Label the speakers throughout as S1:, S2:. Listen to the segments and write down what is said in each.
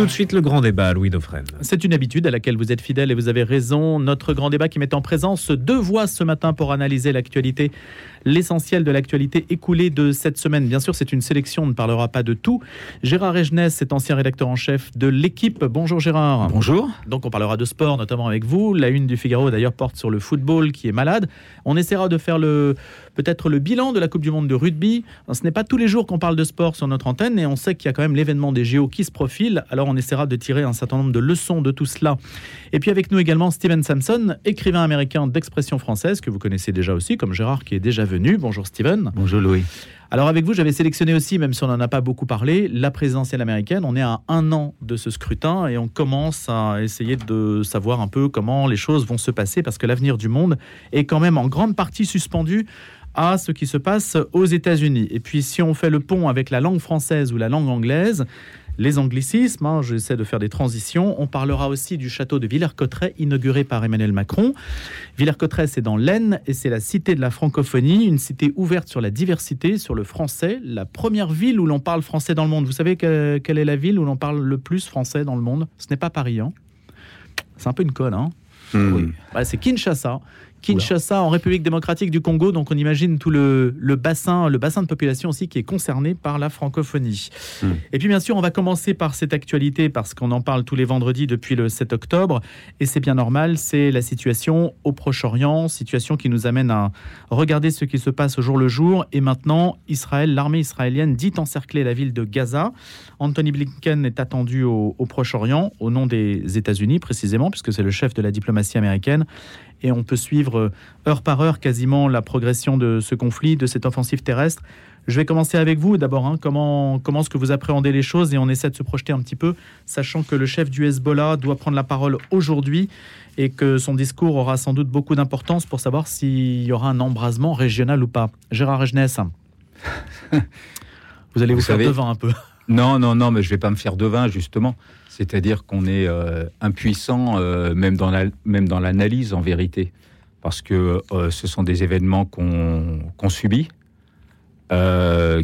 S1: Tout de suite le grand débat, Louis Dauphren.
S2: C'est une habitude à laquelle vous êtes fidèle et vous avez raison. Notre grand débat qui met en présence deux voix ce matin pour analyser l'actualité, l'essentiel de l'actualité écoulée de cette semaine. Bien sûr, c'est une sélection, on ne parlera pas de tout. Gérard Regenès est ancien rédacteur en chef de l'équipe. Bonjour Gérard.
S3: Bonjour.
S2: Donc on parlera de sport, notamment avec vous. La une du Figaro d'ailleurs porte sur le football qui est malade. On essaiera de faire le peut-être le bilan de la Coupe du Monde de rugby. Ce n'est pas tous les jours qu'on parle de sport sur notre antenne et on sait qu'il y a quand même l'événement des JO qui se profile. Alors on essaiera de tirer un certain nombre de leçons de tout cela. Et puis avec nous également Steven Sampson, écrivain américain d'expression française que vous connaissez déjà aussi, comme Gérard qui est déjà Bonjour Steven.
S3: Bonjour Louis.
S2: Alors avec vous, j'avais sélectionné aussi, même si on n'en a pas beaucoup parlé, la présidentielle américaine. On est à un an de ce scrutin et on commence à essayer de savoir un peu comment les choses vont se passer parce que l'avenir du monde est quand même en grande partie suspendu à ce qui se passe aux États-Unis. Et puis si on fait le pont avec la langue française ou la langue anglaise, les anglicismes, hein, j'essaie de faire des transitions. On parlera aussi du château de Villers-Cotterêts, inauguré par Emmanuel Macron. Villers-Cotterêts, c'est dans l'Aisne et c'est la cité de la francophonie, une cité ouverte sur la diversité, sur le français, la première ville où l'on parle français dans le monde. Vous savez quelle est la ville où l'on parle le plus français dans le monde? Ce n'est pas Paris. Hein. c'est un peu une conne. Hein hmm. c'est Kinshasa. Kinshasa, en République démocratique du Congo. Donc on imagine tout le, bassin, le bassin de population aussi qui est concerné par la francophonie. Hmm. Et puis bien sûr, on va commencer par cette actualité parce qu'on en parle tous les vendredis depuis le 7 octobre. Et c'est bien normal, c'est la situation au Proche-Orient, situation qui nous amène à regarder ce qui se passe au jour le jour. Et maintenant, Israël, l'armée israélienne dit encercler la ville de Gaza. Anthony Blinken est attendu au, au Proche-Orient, au nom des États-Unis précisément, puisque c'est le chef de la diplomatie américaine et on peut suivre euh, heure par heure quasiment la progression de ce conflit, de cette offensive terrestre. Je vais commencer avec vous d'abord. Hein. comment, comment est-ce que vous appréhendez les choses? Et on essaie de se projeter un petit peu, sachant que le chef du Hezbollah doit prendre la parole aujourd'hui et que son discours aura sans doute beaucoup d'importance pour savoir s'il y aura un embrasement régional ou pas. Gérard Regenès, vous allez vous, faire devant un peu.
S3: Non, non, non, mais je vais pas me faire devin justement. C'est-à-dire qu'on est, euh, impuissant euh, même dans la, même dans l'analyse en vérité, parce que euh, ce sont des événements qu'on subit,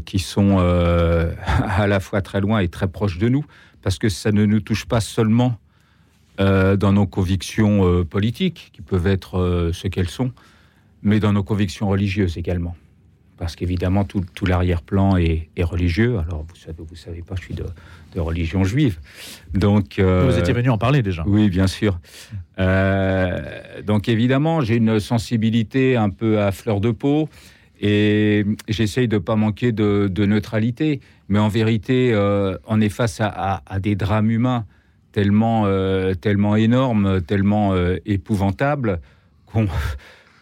S3: qui sont à la fois très loin et très proches de nous, parce que ça ne nous touche pas seulement dans nos convictions politiques, qui peuvent être ce qu'elles sont, mais dans nos convictions religieuses également parce qu'évidemment tout, l'arrière-plan est, religieux. Alors vous savez, vous savez pas, je suis de, religion juive, donc
S2: euh, vous étiez venu en parler déjà.
S3: Oui, bien sûr. Euh, donc évidemment, j'ai une sensibilité un peu à fleur de peau et j'essaye de pas manquer de, neutralité. Mais en vérité, euh, on est face à, des drames humains tellement, tellement énormes, tellement épouvantables qu'on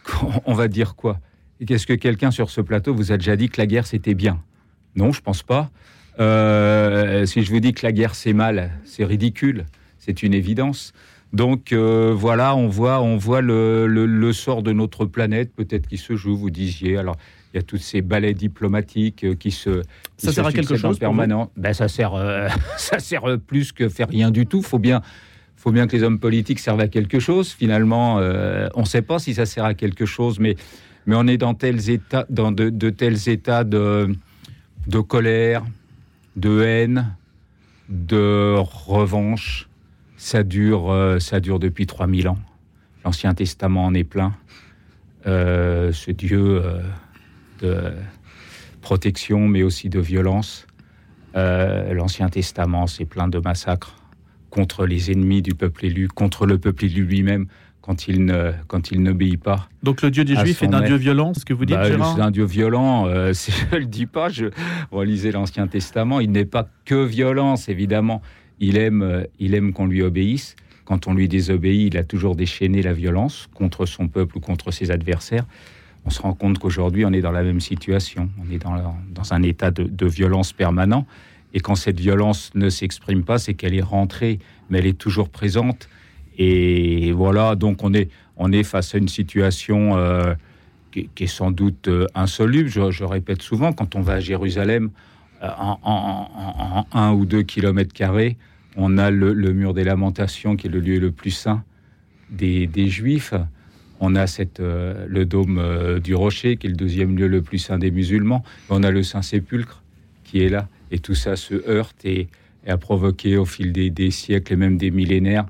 S3: va dire quoi? Qu'est-ce que quelqu'un sur ce plateau vous a déjà dit que la guerre c'était bien? Non, je pense pas. Euh, si je vous dis que la guerre c'est mal, c'est ridicule, c'est une évidence. Donc euh, voilà, on voit, on voit le, sort de notre planète peut-être qui se joue. Vous disiez alors. Il y a tous ces balais diplomatiques euh, qui se
S2: ça sert à quelque chose
S3: permanent. Ben ça sert ça sert plus que faire rien du tout. Faut bien faut bien que les hommes politiques servent à quelque chose. Finalement, on ne sait pas si ça sert à quelque chose, mais mais on est dans, tels états, dans de, tels états de, colère, de haine, de revanche. Ça dure, euh, ça dure depuis 3000 ans. L'Ancien Testament en est plein. Euh, ce Dieu euh, de protection, mais aussi de violence. L'Ancien Testament, c'est plein de massacres contre les ennemis du peuple élu, contre le peuple élu lui-même, quand il ne quand il n'obéit pas.
S2: Donc le Dieu des Juifs est un Dieu violent, ce que vous dites, bah,
S3: C'est un Dieu violent. Euh, je le dis pas. Je relisez l'Ancien Testament. Il n'est pas que violence, évidemment. Il aime euh, il aime qu'on lui obéisse. Quand on lui désobéit, il a toujours déchaîné la violence contre son peuple ou contre ses adversaires. On se rend compte qu'aujourd'hui, on est dans la même situation. On est dans, dans un état de, de violence permanent. Et quand cette violence ne s'exprime pas, c'est qu'elle est rentrée, mais elle est toujours présente. Et voilà, donc on est, on est face à une situation euh, qui, est sans doute euh, insoluble. Je, répète souvent, quand on va à Jérusalem, euh, en, un ou deux kilomètres carrés, on a le, mur des lamentations, qui est le lieu le plus saint des, Juifs. On a le dôme du rocher, qui est le deuxième lieu le plus saint des musulmans. On a le Saint-Sépulcre, qui est là. Et tout ça se heurte et a provoqué au fil des, siècles et même des millénaires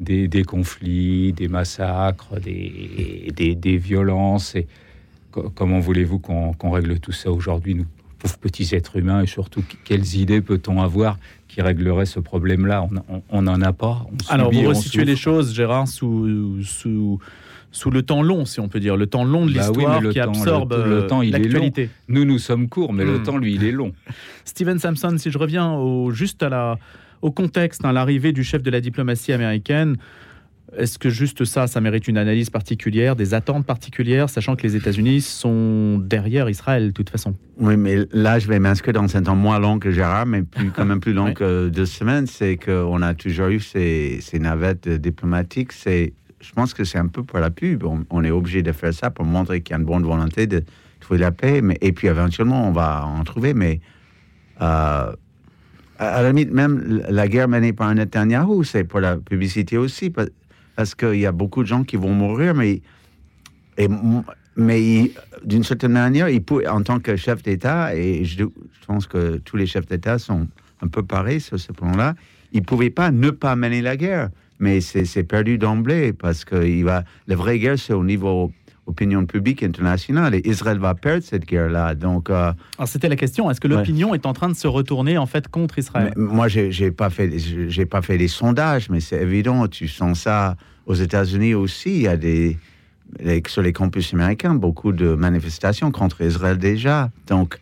S3: des, conflits, des massacres, des, des, violences. Et comment voulez-vous qu'on règle tout ça aujourd'hui, nous pauvres petits êtres humains, et surtout quelles idées peut-on avoir qui régleraient ce problème-là? On n'en a pas.
S2: Alors, vous resituez les choses, Gérard, sous, sous sous le temps long, si on peut dire, le temps long de bah l'histoire qui absorbe l'actualité.
S3: Nous, nous sommes courts, mais le hmm. temps, lui, il est long.
S2: Steven Sampson, si je reviens au, juste à la, au contexte, hein, l'arrivée du chef de la diplomatie américaine, est-ce que juste ça, ça mérite une analyse particulière, des attentes particulières, sachant que les États-Unis sont derrière Israël de toute façon?
S4: Oui, mais là, je vais m'inscrire dans un temps moins long que Gérard, mais plus, quand même plus long que deux semaines. C'est qu'on a toujours eu ces, ces navettes diplomatiques. C'est je pense que c'est un peu pour la pub. On, est obligé de faire ça pour montrer qu'il y a une bonne volonté de trouver la paix. Mais, et puis éventuellement, on va en trouver. Mais euh, à, la limite, même la guerre menée par Netanyahu, c'est pour la publicité aussi. Parce qu'il y a beaucoup de gens qui vont mourir. Mais, mais d'une certaine manière, il peut, en tant que chef d'État, et je, je pense que tous les chefs d'État sont un peu pareils sur ce plan-là, il ne pouvait pas ne pas mener la guerre mais c'est perdu d'emblée parce que il va, la vraie guerre, c'est au niveau opinion publique internationale et Israël va perdre cette guerre-là. Donc,
S2: euh, Alors c'était la question. Est-ce que l'opinion est en train de se retourner en fait contre Israël?
S4: Moi, j'ai pas fait, j'ai pas fait des sondages, mais c'est évident. Tu sens ça aux États-Unis aussi. Il y a des sur les campus américains beaucoup de manifestations contre Israël déjà. Donc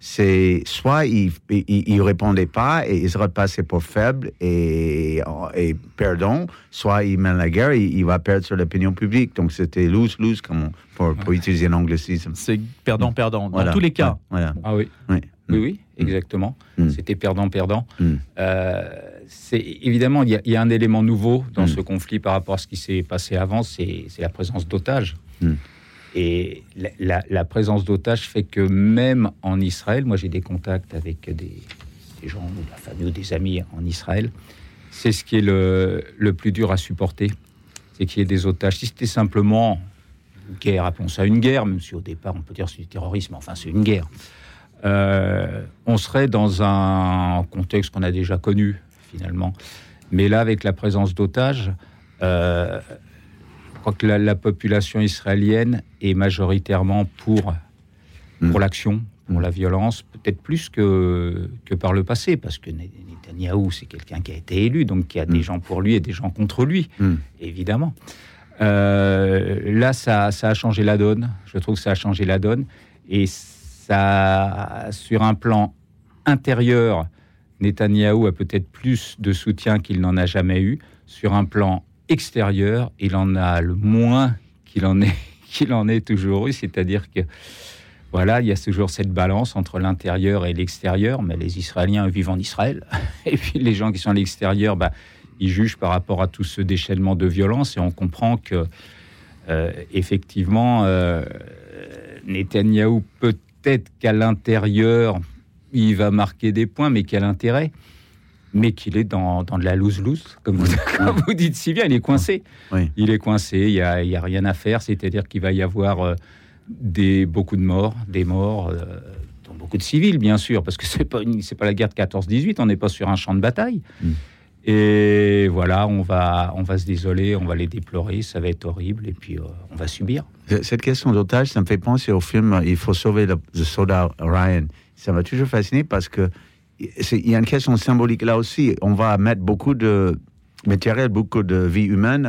S4: c'est soit il, il, répondait pas et Israël passait pour faible et, et perdant, soit il mène la guerre, et il va perdre sur l'opinion publique. Donc c'était lose-lose, comme pour, pour utiliser l'anglicisme.
S2: C'est perdant-perdant, dans tous les cas.
S3: Voilà. Ah oui. Oui, oui, oui mm. exactement. Mm. C'était perdant-perdant. Mm. Euh, c'est évidemment, il y, a un élément nouveau dans ce conflit par rapport à ce qui s'est passé avant, c'est la présence d'otages. Et la, présence d'otages fait que même en Israël, moi j'ai des contacts avec des, gens de la famille ou des amis en Israël, c'est ce qui est le, plus dur à supporter, c'est qu'il y ait des otages. Si c'était simplement une guerre, appelons ça une guerre, même si au départ on peut dire c'est du terrorisme, enfin c'est une guerre, euh, on serait dans un contexte qu'on a déjà connu finalement. Mais là, avec la présence d'otages, euh, que la, population israélienne est majoritairement pour, pour hmm. l'action, pour hmm. la violence, peut-être plus que, que par le passé, parce que Netanyahou, c'est quelqu'un qui a été élu, donc il y a des hmm. gens pour lui et des gens contre lui, évidemment. Euh, là, ça, ça, a changé la donne. Je trouve que ça a changé la donne. Et ça, sur un plan intérieur, Netanyahou a peut-être plus de soutien qu'il n'en a jamais eu. Sur un plan extérieur, il en a le moins qu'il en est qu'il en toujours eu, c'est-à-dire que voilà, il y a toujours cette balance entre l'intérieur et l'extérieur, mais les Israéliens vivent en Israël, et puis les gens qui sont à l'extérieur, bah, ils jugent par rapport à tout ce déchaînement de violence, et on comprend que euh, effectivement, euh, Netanyahou peut-être qu'à l'intérieur, il va marquer des points, mais quel intérêt? Mais qu'il est dans, dans, de la loose-loose, comme, vous, dites si bien, il est coincé. Il est coincé, il n'y a, a, rien à faire, c'est-à-dire qu'il va y avoir euh, des, beaucoup de morts, des morts, euh, dont beaucoup de civils, bien sûr, parce que ce n'est pas, pas la guerre de 14-18, on n'est pas sur un champ de bataille. Mm. Et voilà, on va, on va se désoler, on va les déplorer, ça va être horrible, et puis euh, on va subir.
S4: Cette question d'otage, ça me fait penser au film Il faut sauver le, le soldat Ryan. Ça m'a toujours fasciné parce que il y a une question symbolique là aussi. On va mettre beaucoup de matériel, beaucoup de vie humaine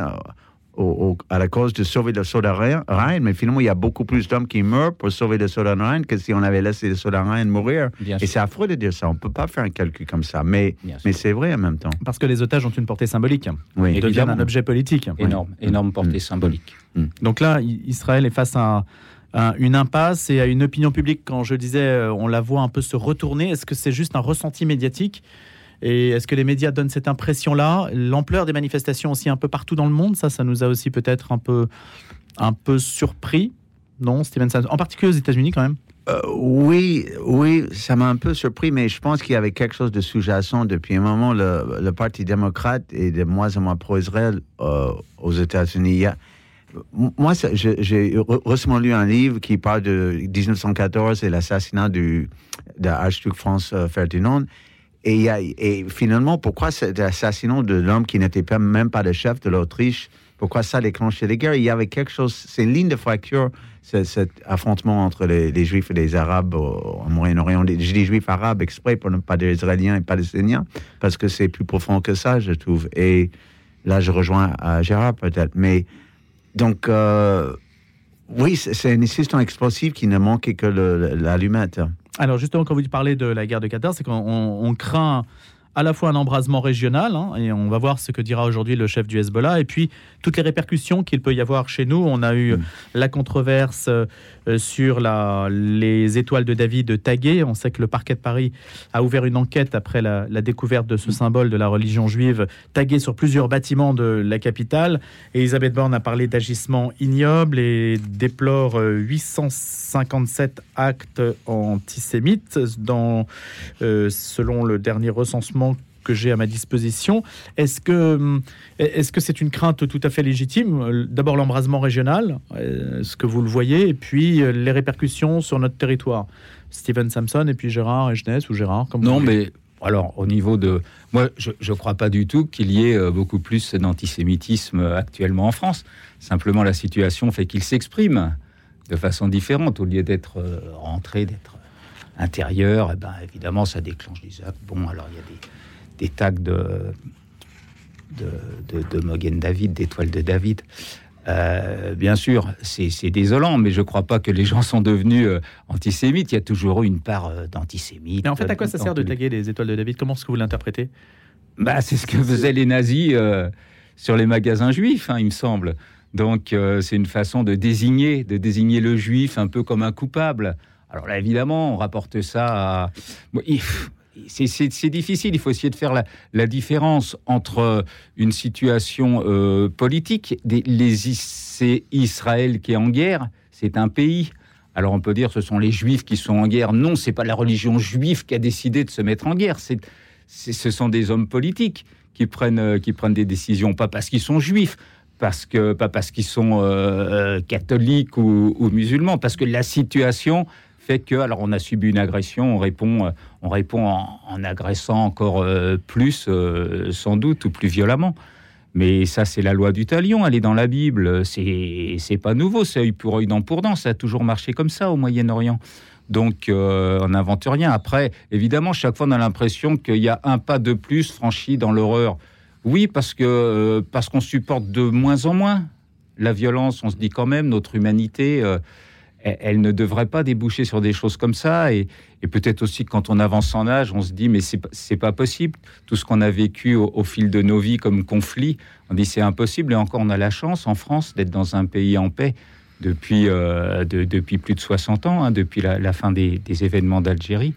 S4: euh, à la cause de sauver le soldat Ryan, mais finalement, il y a beaucoup plus d'hommes qui meurent pour sauver le soldat Ryan que si on avait laissé le soldat Ryan mourir. Et c'est affreux de dire ça. On ne peut pas faire un calcul comme ça, mais, mais c'est vrai en même temps.
S2: Parce que les otages ont une portée symbolique. Oui. Ils deviennent un objet politique.
S3: Énorme, énorme portée mm. symbolique.
S2: Mm. Donc là, Israël est face à une impasse et à une opinion publique, quand je disais, euh, on la voit un peu se retourner. Est-ce que c'est juste un ressenti médiatique? Et est-ce que les médias donnent cette impression-là? L'ampleur des manifestations aussi un peu partout dans le monde, ça, ça nous a aussi peut-être un peu, un peu surpris, non, Steven En particulier aux États-Unis quand même
S4: euh, oui, oui, ça m'a un peu surpris, mais je pense qu'il y avait quelque chose de sous-jacent depuis un moment. Le, Parti démocrate est de moins en moins pro-Israël euh, aux États-Unis. Moi, j'ai récemment lu un livre qui parle de 1914 et l'assassinat de l'archiduc France euh, Ferdinand. Et, finalement, pourquoi cet assassinat de l'homme qui n'était même pas le chef de l'Autriche, pourquoi ça déclenchait les guerres? Il y avait quelque chose, c'est une ligne de fracture, ce- cet affrontement entre les, Juifs et les Arabes au, Moyen-Orient. Je dis Juifs arabes exprès pour ne pas dire Israéliens et Palestiniens, parce que c'est plus profond que ça, je trouve. Et là, je rejoins à Gérard peut-être. Mais donc, euh, oui, c'est une système explosif qui ne manquait que l'allumette.
S2: Alors justement, quand vous parlez de la guerre de Qatar, c'est qu'on on- on craint à la fois un embrasement régional, hein, et on va voir ce que dira aujourd'hui le chef du Hezbollah, et puis toutes les répercussions qu'il peut y avoir chez nous. On a eu
S4: Mm.
S2: la controverse euh, sur la, les étoiles de David taguées. On sait que le parquet de Paris a ouvert une enquête après la, découverte de ce symbole de la religion juive tagué sur plusieurs bâtiments de la capitale. Et Elisabeth Borne a parlé d'agissements ignobles et déplore euh, 857 actes antisémites dans, euh, selon le dernier recensement que j'ai à ma disposition. Est-ce que hum, est-ce que c'est une crainte tout à fait légitime? Euh, D'abord l'embrasement régional, euh, ce que vous le voyez, et puis euh, les répercussions sur notre territoire. Steven Samson et puis Gérard et Jeunesse ou Gérard, comme
S3: Non, mais alors au niveau de, moi, je ne crois pas du tout qu'il y ait euh, beaucoup plus d'antisémitisme euh, actuellement en France. Simplement, la situation fait qu'il s'exprime de façon différente au lieu d'être euh, rentré, d'être euh, intérieur. eh ben, évidemment, ça déclenche des actes. Bon, alors il y a des, des tags de de, de, de Mogen David, d'étoiles de David. Euh, bien sûr, c'est désolant, mais je ne crois pas que les gens sont devenus euh, antisémites. Il y a toujours eu une part euh, d'antisémites.
S2: Mais en fait, à quoi ça
S3: dans
S2: sert de taguer les étoiles de David? Comment est-ce que vous l'interprétez?
S3: Bah, c'est ce que faisaient les nazis euh, sur les magasins juifs, hein, il me semble. Donc, euh, c'est une façon de désigner, de désigner le juif un peu comme un coupable. Alors là, évidemment, on rapporte ça à. Bon, il- c'est- difficile. Il faut essayer de faire la, différence entre une situation euh, politique. C'est Israël qui est en guerre, c'est un pays. Alors on peut dire ce sont les juifs qui sont en guerre. Non, c'est pas la religion juive qui a décidé de se mettre en guerre. C'est ce sont des hommes politiques qui prennent, euh, qui prennent des décisions, pas parce qu'ils sont juifs, parce que, pas parce qu'ils sont euh, euh, catholiques ou musulmans, parce que la situation que, alors on a subi une agression, on répond, euh, on répond en, agressant encore euh, plus, euh, sans doute, ou plus violemment. Mais ça, c'est la loi du talion, elle est dans la Bible, c'est pas nouveau, c'est œil pour œil, dent pour dent, ça a toujours marché comme ça au Moyen-Orient. Donc, on n'invente rien. Après, évidemment, chaque fois, on a l'impression qu'il y a un pas de plus franchi dans l'horreur. Oui, parce que parce qu'on supporte de moins en moins la violence. On se dit quand même notre humanité, elle, ne devrait pas déboucher sur des choses comme ça. Et, peut-être aussi quand on avance en âge, on se dit mais c'est pas- possible. Tout ce qu'on a vécu au, fil de nos vies comme conflit, on dit c'est impossible. Et encore, on a la chance en France d'être dans un pays en paix depuis, euh, de- depuis plus de 60 ans, hein, depuis la, fin des événements d'Algérie.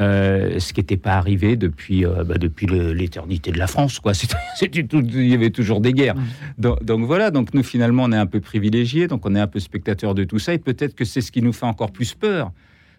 S3: Euh, ce qui n'était pas arrivé depuis, euh, bah, depuis l'éternité de la France. Quoi. C'était tout- il y avait toujours des guerres. Donc, donc voilà, donc nous finalement on est un peu privilégiés, donc on est un peu spectateurs de tout ça, et peut-être que c'est ce qui nous fait encore plus peur.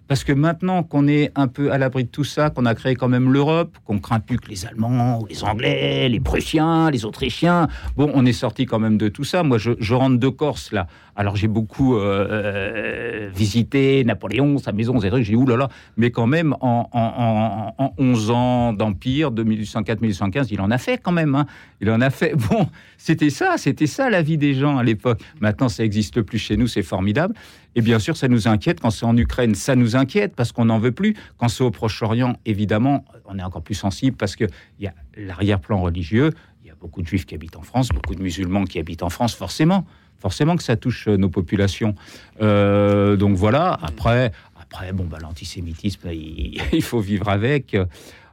S3: Parce que maintenant qu'on est un peu à l'abri de tout ça, qu'on a créé quand même l'Europe, qu'on craint plus que les Allemands, ou les Anglais, les Prussiens, les Autrichiens, bon, on est sorti quand même de tout ça. Moi, je, je rentre de Corse, là. Alors, j'ai beaucoup euh, euh, visité Napoléon, sa maison, ces trucs. J'ai dit, oulala, mais quand même, en, en 11 ans d'empire, de 1804-1815, il en a fait quand même. hein. Il en a fait. Bon, c'était ça, c'était ça la vie des gens à l'époque. Maintenant, ça n'existe plus chez nous, c'est formidable. Et bien sûr, ça nous inquiète. Quand c'est en Ukraine, ça nous inquiète parce qu'on n'en veut plus. Quand c'est au Proche-Orient, évidemment, on est encore plus sensible parce qu'il y a l'arrière-plan religieux. Il y a beaucoup de juifs qui habitent en France, beaucoup de musulmans qui habitent en France, forcément. Forcément que ça touche euh, nos populations. Euh, donc voilà, après, après bon, bah, l'antisémitisme, il, il faut vivre avec.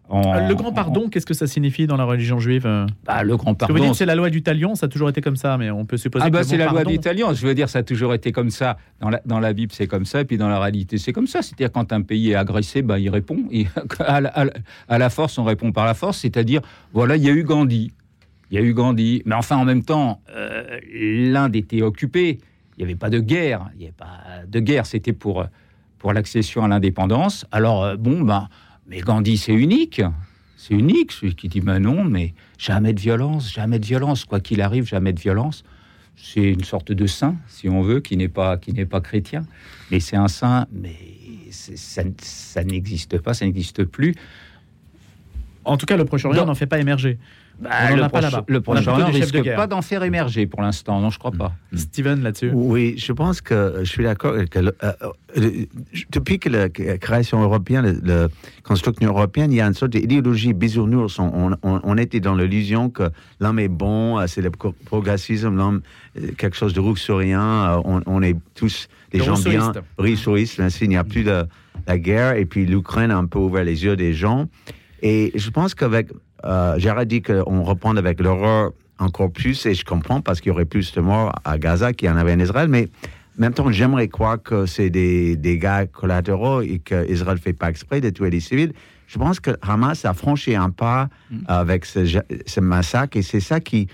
S3: En-
S2: Le grand pardon, qu'est-ce que ça signifie dans la religion juive euh?
S3: Bah, le grand
S2: Parce que Vous
S3: pardon,
S2: dites c'est la loi du talion, ça a toujours été comme ça, mais on peut supposer
S3: Ah bah c'est la loi
S2: pardon-
S3: d'italien. Je veux dire, ça a toujours été comme ça. Dans la, dans la Bible, c'est comme ça, et puis dans la réalité, c'est comme ça. C'est-à-dire quand un pays est agressé, bah, il répond. Et à, la, à la- à la force, on répond par la force. C'est-à-dire, voilà, il y a eu Gandhi. Il y a eu Gandhi. Mais enfin, en même temps, euh, l'Inde était occupée. Il n'y avait pas de guerre. Il n'y avait pas de guerre. C'était pour, pour l'accession à l'indépendance. Alors, euh, bon, bah, mais Gandhi, c'est unique. C'est unique, celui qui dit, ben non, mais jamais de violence, jamais de violence. Quoi qu'il arrive, jamais de violence c'est une sorte de saint, si on veut, qui n'est pas, qui n'est pas chrétien. Mais c'est un saint, mais ça, ça n'existe pas, ça n'existe plus.
S2: En tout cas, le Proche-Orient n'en fait pas émerger.
S3: Bah,
S2: On
S3: le
S2: a pas
S3: Proche-
S2: là-bas.
S3: Le
S2: On chefs de
S3: risque
S2: guerre.
S3: pas d'en faire émerger pour l'instant. Non, je crois pas.
S2: Steven, là-dessus?
S4: Oui, je pense que je suis d'accord. que le- euh, euh, depuis que la création européenne, la construction européenne, il y a une sorte d'idéologie bisounours. On, on, on était dans l'illusion que l'homme est bon, c'est le pro- progressisme, l'homme, euh, quelque chose de rousseauien, euh, on, on est tous des
S2: De
S4: gens bien,
S2: rousseauistes.
S4: même s'il n'y a plus de la guerre. Et puis l'Ukraine a un peu ouvert les yeux des gens. Et je pense qu'avec, euh, j'aurais dit qu'on reprend avec l'horreur encore plus, et je comprends parce qu'il y aurait plus de morts à Gaza qu'il y en avait en Israël, mais en même temps, j'aimerais croire que c'est des dégâts collatéraux et qu'Israël ne fait pas exprès de tuer des civils. Je pense que Hamas a franchi un pas avec ce, ce massacre, et c'est ça qui,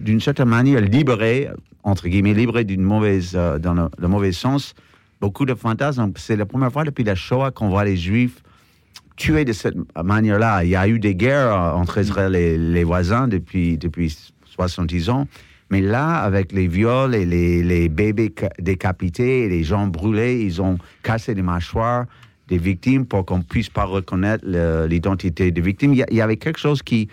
S4: d'une certaine manière, libéré, entre guillemets, libéré d'une mauvaise, euh, dans le, le mauvais sens, beaucoup de fantasmes. C'est la première fois depuis la Shoah qu'on voit les Juifs tués de cette manière-là. Il y a eu des guerres euh, entre Israël et les voisins depuis, depuis 70 ans. Mais là, avec les viols et les, les bébés ca- décapités et les gens brûlés, ils ont cassé les mâchoires des victimes pour qu'on puisse pas reconnaître l'identité des victimes. Il y, avait quelque chose qui,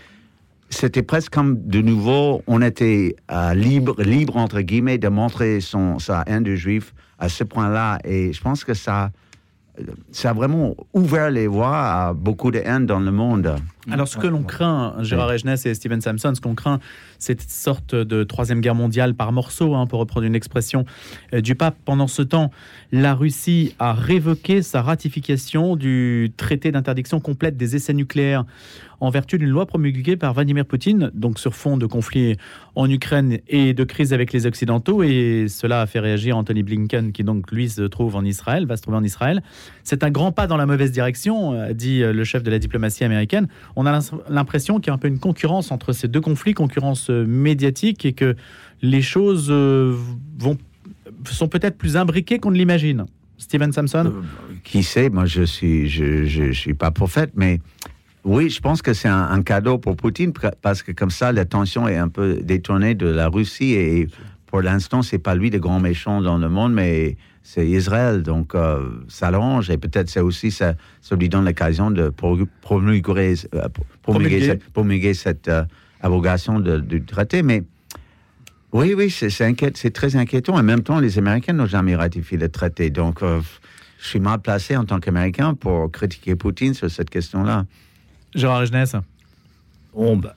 S4: c'était presque comme de nouveau, on était euh, libre, libre entre guillemets, de montrer son, sa haine de juifs à ce point-là. Et je pense que ça, ça a vraiment ouvert les voies à beaucoup de haine dans le monde.
S2: Alors, ce que l'on craint, Gérard Regenès et Steven Samson, ce qu'on craint, cette sorte de troisième guerre mondiale par morceaux, hein, pour reprendre une expression euh, du pape. Pendant ce temps, la Russie a révoqué sa ratification du traité d'interdiction complète des essais nucléaires en vertu d'une loi promulguée par Vladimir Poutine, donc sur fond de conflit en Ukraine et de crise avec les Occidentaux. Et cela a fait réagir Anthony Blinken, qui donc lui se trouve en Israël, va se trouver en Israël. C'est un grand pas dans la mauvaise direction, a dit euh, le chef de la diplomatie américaine. On a l'impression qu'il y a un peu une concurrence entre ces deux conflits, concurrence euh, médiatique, et que les choses euh, sont peut-être plus imbriquées qu'on ne l'imagine. Steven Samson
S4: Qui sait, moi je suis, je, je, je suis pas prophète, mais oui, je pense que c'est un, un cadeau pour Poutine parce que comme ça, la tension est un peu détournée de la Russie et pour l'instant, c'est pas lui le grand méchant dans le monde, mais c'est Israël. Donc euh, ça l'arrange et peut-être c'est aussi ça, ça lui donne l'occasion de promulguer, euh, promulguer,
S2: Promulguer.
S4: cette, euh, abrogation du traité, mais oui, oui, c'est très inquiétant. En même temps, les Américains n'ont jamais ratifié le traité. Donc, je suis mal placé en tant qu'Américain pour critiquer Poutine sur cette question-là.
S2: Gérard Regenès
S3: Bon, bah,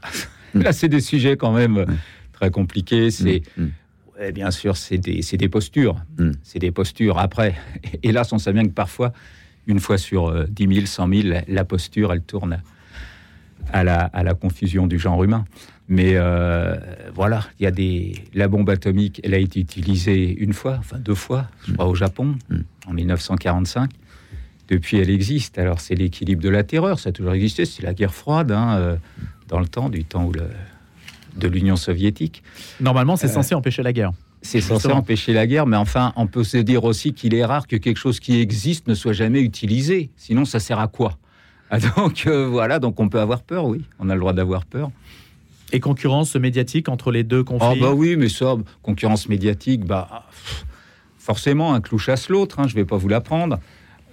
S3: là, c'est des sujets quand même euh, très compliqués. C'est,
S4: Mm, mm.
S3: ouais, bien sûr, c'est des, c'est des postures.
S4: Mm.
S3: C'est des postures. Après, hélas, on sait bien que parfois, une fois sur euh, 10 000, 100 000, la- posture, elle tourne à la, à la confusion du genre humain. Mais euh, voilà, il y a des. La bombe atomique, elle a été utilisée une fois, enfin deux fois, je crois, au Japon,
S4: Mm.
S3: en 1945. Depuis, elle existe. Alors, c'est l'équilibre de la terreur, ça a toujours existé. C'est la guerre froide, hein, euh, dans le temps, du temps où le- de l'Union soviétique.
S2: Normalement, c'est
S3: Euh,
S2: censé empêcher la guerre.
S3: C'est censé empêcher la guerre, mais enfin, on peut se dire aussi qu'il est rare que quelque chose qui existe ne soit jamais utilisé. Sinon, ça sert à quoi? Ah, Donc euh, voilà, donc on peut avoir peur, oui. On a le droit d'avoir peur.
S2: Et concurrence médiatique entre les deux
S3: Ah
S2: conflits?
S3: bah oui, mais ça, concurrence médiatique, bah pff, forcément, un clou chasse l'autre. Hein, je vais pas vous l'apprendre.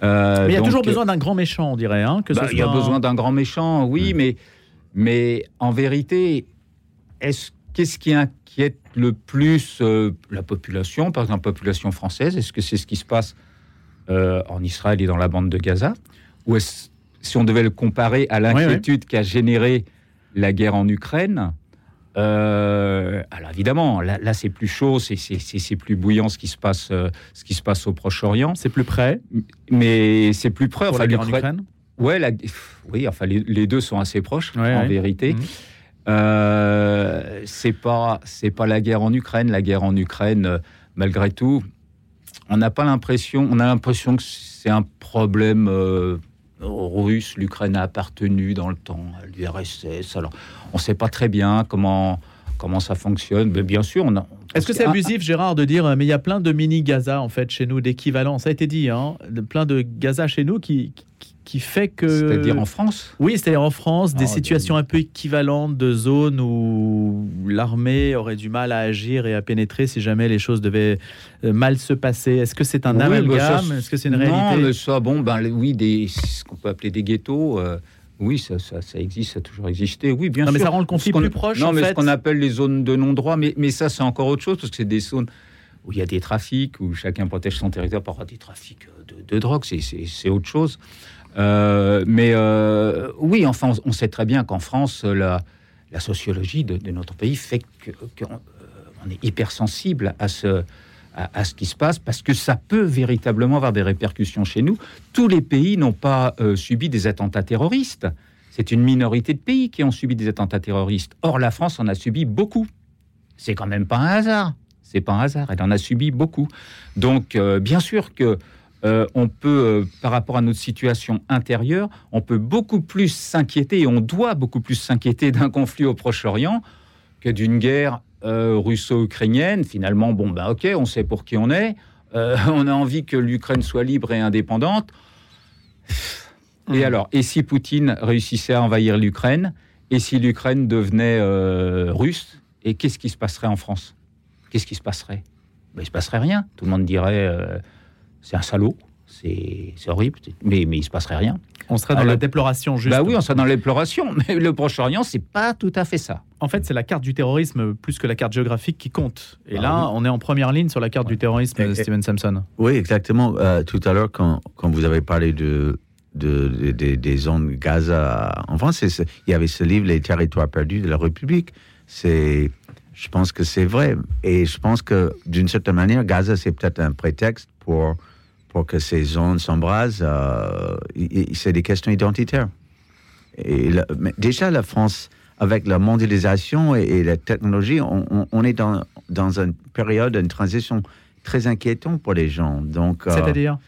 S3: Euh,
S2: Mais il y a
S3: donc,
S2: toujours besoin d'un grand méchant, on dirait. Hein, que
S3: Bah, Il y a besoin d'un grand méchant, oui, mais, mais en vérité, est-ce qu'est-ce qui inquiète le plus euh, la population, par exemple la population française? Est-ce que c'est ce qui se passe euh, en Israël et dans la bande de Gaza? Ou est-ce, si on devait le comparer à l'inquiétude qu'a généré la guerre en Ukraine euh, alors évidemment, là, là, c'est plus chaud, c'est, plus bouillant ce qui se passe, euh, ce qui se passe au Proche-Orient,
S2: C'est plus près
S3: mais c'est plus près.
S2: pour
S3: enfin,
S2: la guerre en Ukraine?
S3: Ouais, la- oui, enfin les, les deux sont assez proches
S2: Ouais,
S3: en
S2: ouais.
S3: vérité.
S2: Mhm.
S3: Euh, c'est pas c'est pas la guerre en Ukraine. La guerre en Ukraine, euh, malgré tout, on n'a pas l'impression. On a l'impression que c'est un problème euh, russe. L'Ukraine a appartenu dans le temps à l'URSS. Alors, on ne sait pas très bien comment comment ça fonctionne. Mais bien sûr, on a.
S2: Est-ce que c'est abusif, Gérard, de dire euh, mais il y a plein de mini Gaza en fait chez nous d'équivalent Ça a été dit, hein, plein de Gaza chez nous qui qui, fait que.
S3: C'est-à-dire en France.
S2: Oui, c'est-à-dire en France, des
S3: Ah,
S2: situations un peu équivalentes de zones où l'armée aurait du mal à agir et à pénétrer si jamais les choses devaient euh, mal se passer. Est-ce que c'est un
S3: Oui, bah,
S2: amalgame Est-ce que c'est une
S3: Non,
S2: réalité
S3: mais ça, bon, ben, oui, des, ce qu'on peut appeler des ghettos. euh, Oui, ça, ça, ça, existe, ça a toujours existé. Oui, bien
S2: non,
S3: sûr.
S2: mais ça rend le conflit plus proche.
S3: Non,
S2: en
S3: mais
S2: fait.
S3: ce qu'on appelle les zones de non-droit, mais, mais ça, c'est encore autre chose, parce que c'est des zones où il y a des trafics, où chacun protège son territoire par des trafics de, de drogue, c'est autre chose. Euh, mais euh, oui, enfin, on, sait très bien qu'en France, la, sociologie de, notre pays fait qu'on on est hypersensible à ce, qui se passe parce que ça peut véritablement avoir des répercussions chez nous. Tous les pays n'ont pas euh, subi des attentats terroristes. C'est une minorité de pays qui ont subi des attentats terroristes. Or, la France en a subi beaucoup. C'est quand même pas un hasard. C'est pas un hasard. Elle en a subi beaucoup. Donc, euh, bien sûr que euh, on peut, euh, par rapport à notre situation intérieure, on peut beaucoup plus s'inquiéter et on doit beaucoup plus s'inquiéter d'un conflit au Proche-Orient que d'une guerre euh, russo-ukrainienne. Finalement, bon, ben ok, on sait pour qui on est. On a envie que l'Ukraine soit libre et indépendante. Et mmh. alors, et si Poutine réussissait à envahir l'Ukraine Et si l'Ukraine devenait russe Et qu'est-ce qui se passerait en France? Qu'est-ce qui se passerait? Ben, Il se passerait rien. Tout le monde dirait c'est un salaud, c'est horrible, mais, mais il se passerait rien.
S2: On serait dans Alors, la déploration, juste.
S3: Bah oui, on serait dans la déploration, mais le Proche-Orient, c'est pas tout à fait ça.
S2: En fait, c'est la carte du terrorisme plus que la carte géographique qui compte. Et ah, là, oui. on est en première ligne sur la carte ouais. du terrorisme, et, Steven Sampson.
S4: Oui, exactement. Euh, tout à l'heure, quand, quand, vous avez parlé de, de, de, de, des zones Gaza en France, il y avait ce livre, Les territoires perdus de la République. C'est, je pense que c'est vrai. Et je pense que, d'une certaine manière, Gaza, c'est peut-être un prétexte pour pour que ces zones s'embrasent, euh, c'est des questions identitaires. Et la, déjà, la France, avec la mondialisation et, et la technologie, on, on, on, est dans, dans une période, une transition très inquiétante pour les gens. Donc,
S2: C'est-à-dire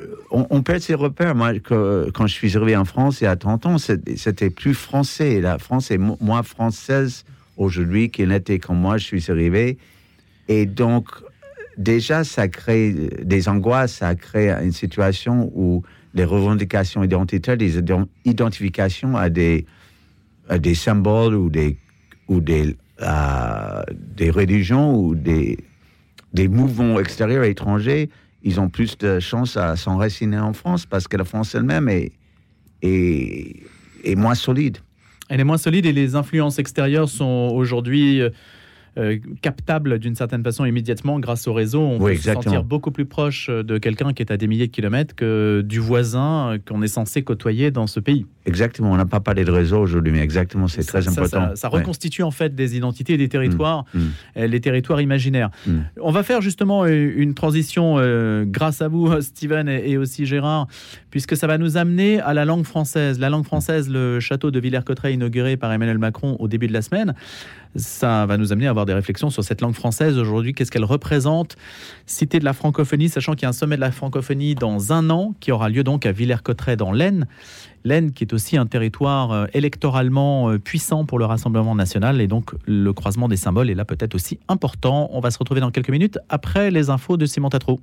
S4: euh, on, on, perd ses repères. Moi, que, quand je suis arrivé en France il y a 30 ans, c'était plus français. La France est moins française aujourd'hui qu'elle n'était quand moi je suis arrivé. Et donc, déjà, ça crée des angoisses, ça crée une situation où les revendications identitaires, des identifications à des, symboles ou des, euh, religions ou des, mouvements extérieurs et étrangers, ils ont plus de chances à s'enraciner en France parce que la France elle-même est, moins solide.
S2: Elle est moins solide et les influences extérieures sont aujourd'hui euh, captable d'une certaine façon immédiatement grâce au réseau. On
S4: oui,
S2: peut se sentir beaucoup plus proche de quelqu'un qui est à des milliers de kilomètres que du voisin qu'on est censé côtoyer dans ce pays.
S4: Exactement, on n'a pas parlé de réseau aujourd'hui, mais exactement, c'est très
S2: ça,
S4: important.
S2: Ça, ça reconstitue ouais. en fait des identités et des territoires,
S4: mmh,
S2: mmh. les territoires imaginaires. Mmh. On va faire justement une transition euh, grâce à vous, Steven, et, et, aussi Gérard, puisque ça va nous amener à la langue française. La langue française, le château de Villers-Cotterêts inauguré par Emmanuel Macron au début de la semaine, ça va nous amener à avoir des réflexions sur cette langue française aujourd'hui, qu'est-ce qu'elle représente, cité de la francophonie, sachant qu'il y a un sommet de la francophonie dans un an qui aura lieu donc à Villers-Cotterêts dans l'Aisne. L'Aisne qui est aussi un territoire euh, électoralement euh, puissant pour le Rassemblement national et donc le croisement des symboles est là peut-être aussi important. On va se retrouver dans quelques minutes après les infos de Simon Tatro.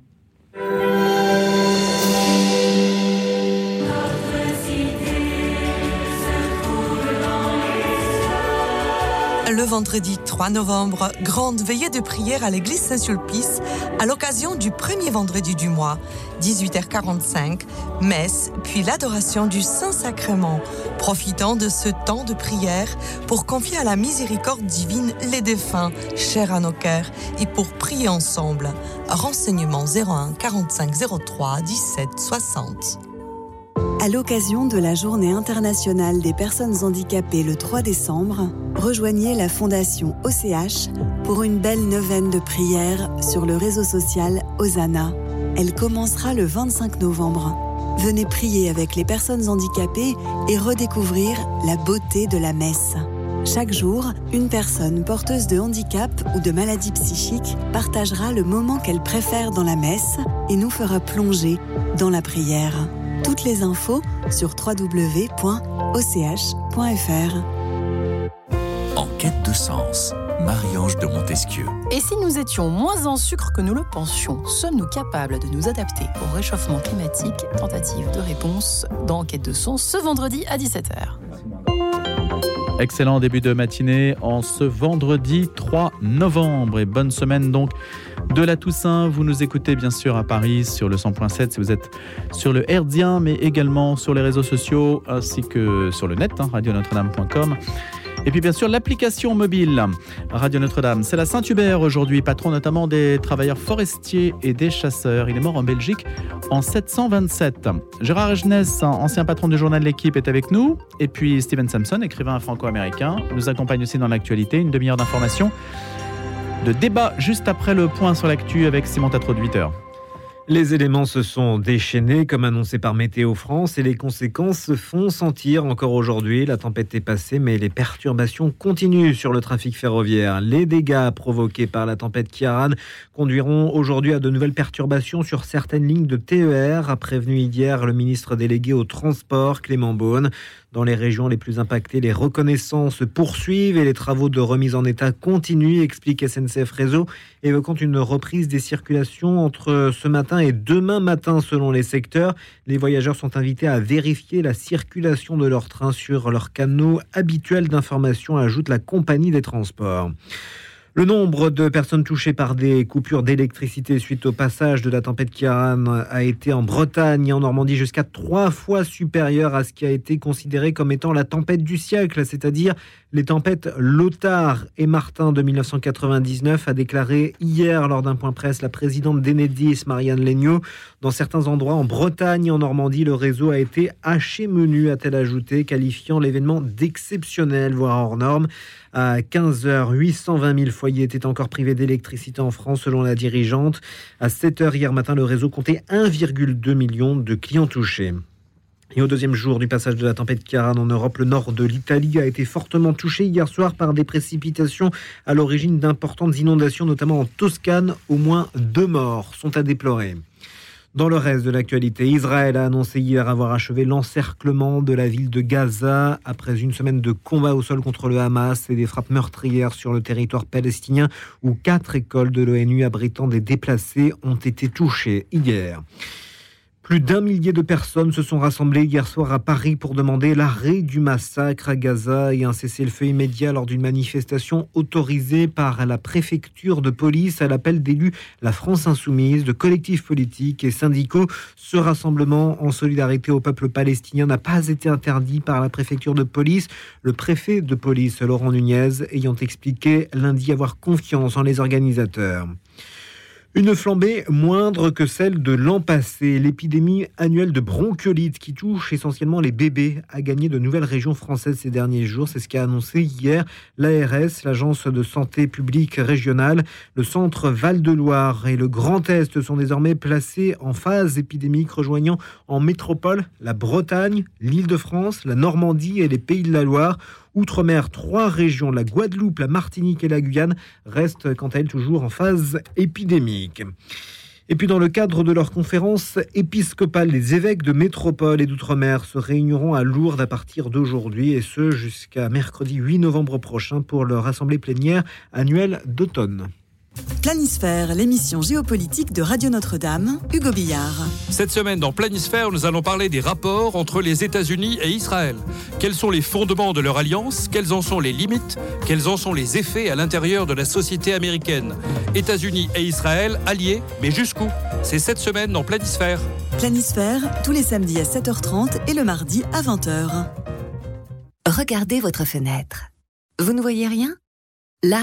S5: Le vendredi 3 novembre, grande veillée de prière à l'église Saint-Sulpice à l'occasion du premier vendredi du mois, 18h45, messe, puis l'adoration du Saint-Sacrement, profitant de ce temps de prière pour confier à la miséricorde divine les défunts, chers à nos cœurs, et pour prier ensemble. Renseignements 01 45 03 17 60.
S6: À l'occasion de la Journée internationale des personnes handicapées le 3 décembre, rejoignez la Fondation OCH pour une belle neuvaine de prières sur le réseau social Osana. Elle commencera le 25 novembre. Venez prier avec les personnes handicapées et redécouvrir la beauté de la messe. Chaque jour, une personne porteuse de handicap ou de maladie psychique partagera le moment qu'elle préfère dans la messe et nous fera plonger dans la prière. Toutes les infos sur www.och.fr.
S7: En quête de sens, Marie-Ange de Montesquieu.
S8: Et si nous étions moins en sucre que nous le pensions, sommes-nous capables de nous adapter au réchauffement climatique? Tentative de réponse dans Quête de sens ce vendredi à 17h.
S2: Excellent début de matinée en ce vendredi 3 novembre et bonne semaine donc de la Toussaint. Vous nous écoutez bien sûr à Paris sur le 100.7 si vous êtes sur le Herdien, mais également sur les réseaux sociaux ainsi que sur le net, hein, radionotre-dame.com. Et puis bien sûr l'application mobile Radio Notre-Dame. C'est la Saint-Hubert aujourd'hui, patron notamment des travailleurs forestiers et des chasseurs. Il est mort en Belgique en 727. Gérard Jeunesse, ancien patron du journal L'équipe, est avec nous. Et puis Steven Sampson, écrivain franco-américain, nous accompagne aussi dans l'actualité. Une demi-heure d'information de débat juste après le point sur l'actu avec Tatro de 8 heures.
S1: Les éléments se sont déchaînés comme annoncé par Météo France et les conséquences se font sentir encore aujourd'hui. La tempête est passée mais les perturbations continuent sur le trafic ferroviaire. Les dégâts provoqués par la tempête Kiaran conduiront aujourd'hui à de nouvelles perturbations sur certaines lignes de TER, a prévenu hier le ministre délégué au transport Clément Beaune. Dans les régions les plus impactées, les reconnaissances poursuivent et les travaux de remise en état continuent, explique SNCF Réseau, évoquant une reprise des circulations entre ce matin et demain matin selon les secteurs. Les voyageurs sont invités à vérifier la circulation de leur train sur leurs canaux habituels d'information, ajoute la compagnie des transports. Le nombre de personnes touchées par des coupures d'électricité suite au passage de la tempête Kiaran a été en Bretagne et en Normandie jusqu'à trois fois supérieur à ce qui a été considéré comme étant la tempête du siècle, c'est-à-dire les tempêtes Lothar et Martin de 1999, a déclaré hier lors d'un point presse la présidente d'Enedis, Marianne Legnaud. Dans certains endroits en Bretagne et en Normandie, le réseau a été haché menu, a-t-elle ajouté, qualifiant l'événement d'exceptionnel, voire hors norme. À 15h, 820 000 foyers étaient encore privés d'électricité en France, selon la dirigeante. À 7h hier matin, le réseau comptait 1,2 million de clients touchés. Et au deuxième jour du passage de la tempête Kiaran en Europe, le nord de l'Italie a été fortement touché hier soir par des précipitations à l'origine d'importantes inondations, notamment en Toscane. Au moins deux morts sont à déplorer. Dans le reste de l'actualité, Israël a annoncé hier avoir achevé l'encerclement de la ville de Gaza après une semaine de combat au sol contre le Hamas et des frappes meurtrières sur le territoire palestinien où quatre écoles de l'ONU abritant des déplacés ont été touchées hier. Plus d'un millier de personnes se sont rassemblées hier soir à Paris pour demander l'arrêt du massacre à Gaza et un cessez-le-feu immédiat lors d'une manifestation autorisée par la préfecture de police à l'appel d'élus La France Insoumise, de collectifs politiques et syndicaux. Ce rassemblement en solidarité au peuple palestinien n'a pas été interdit par la préfecture de police. Le préfet de police, Laurent Nunez, ayant expliqué lundi avoir confiance en les organisateurs. Une flambée moindre que celle de l'an passé. L'épidémie annuelle de bronchiolite qui touche essentiellement les bébés a gagné de nouvelles régions françaises ces derniers jours. C'est ce qu'a annoncé hier l'ARS, l'Agence de santé publique régionale. Le centre Val-de-Loire et le Grand Est sont désormais placés en phase épidémique, rejoignant en métropole la Bretagne, l'Île-de-France, la Normandie et les Pays de la Loire. Outre-mer, trois régions, la Guadeloupe, la Martinique et la Guyane, restent quant à elles toujours en phase épidémique. Et puis dans le cadre de leur conférence épiscopale, les évêques de métropole et d'outre-mer se réuniront à Lourdes à partir d'aujourd'hui et ce jusqu'à mercredi 8 novembre prochain pour leur assemblée plénière annuelle d'automne.
S6: Planisphère, l'émission géopolitique de Radio Notre-Dame, Hugo Billard.
S9: Cette semaine, dans Planisphère, nous allons parler des rapports entre les États-Unis et Israël. Quels sont les fondements de leur alliance? Quelles en sont les limites? Quels en sont les effets à l'intérieur de la société américaine? États-Unis et Israël, alliés, mais jusqu'où? C'est cette semaine dans Planisphère.
S6: Planisphère, tous les samedis à 7h30 et le mardi à 20h.
S10: Regardez votre fenêtre. Vous ne voyez rien? Là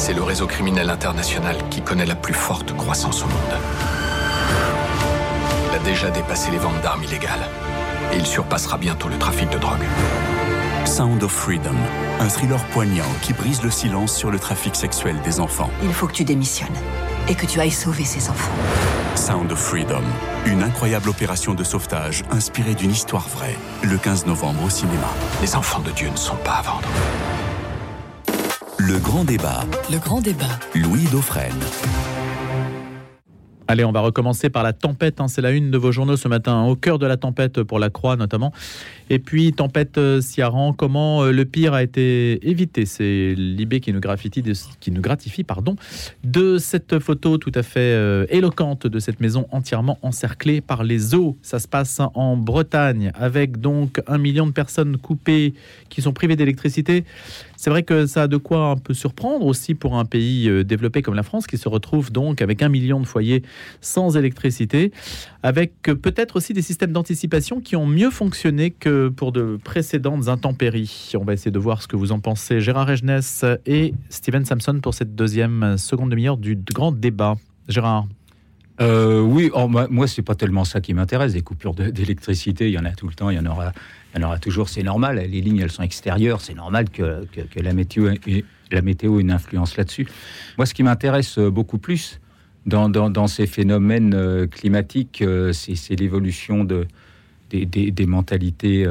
S11: C'est le réseau criminel international qui connaît la plus forte croissance au monde. Il a déjà dépassé les ventes d'armes illégales. Et il surpassera bientôt le trafic de drogue.
S7: Sound of Freedom, un thriller poignant qui brise le silence sur le trafic sexuel des enfants.
S12: Il faut que tu démissionnes et que tu ailles sauver ces enfants.
S7: Sound of Freedom, une incroyable opération de sauvetage inspirée d'une histoire vraie, le 15 novembre au cinéma.
S11: Les enfants de Dieu ne sont pas à vendre.
S7: Le grand débat.
S8: Le grand débat.
S7: Louis Dauphren.
S2: Allez, on va recommencer par la tempête. hein. C'est la une de vos journaux ce matin, au cœur de la tempête pour la Croix notamment. Et puis, tempête euh, Ciaran, comment euh, le pire a été évité? C'est Libé qui nous gratifie, de, qui nous gratifie pardon, de cette photo tout à fait euh, éloquente de cette maison entièrement encerclée par les eaux. Ça se passe en Bretagne, avec donc un million de personnes coupées qui sont privées d'électricité. C'est vrai que ça a de quoi un peu surprendre aussi pour un pays euh, développé comme la France qui se retrouve donc avec un million de foyers sans électricité, avec euh, peut-être aussi des systèmes d'anticipation qui ont mieux fonctionné que pour de précédentes intempéries. On va essayer de voir ce que vous en pensez. Gérard Regnès et Steven Samson pour cette deuxième seconde demi-heure du grand débat. Gérard
S3: Euh, oui, oh, moi, moi, c'est pas tellement ça qui m'intéresse. Des coupures d'électricité, il y en a tout le temps, il y en aura, il y en aura toujours. C'est normal. Les lignes, elles sont extérieures. C'est normal que, la météo, ait- la météo ait une influence là-dessus. Moi, ce qui m'intéresse euh, beaucoup plus dans, ces phénomènes euh, climatiques, c'est l'évolution de, des, mentalités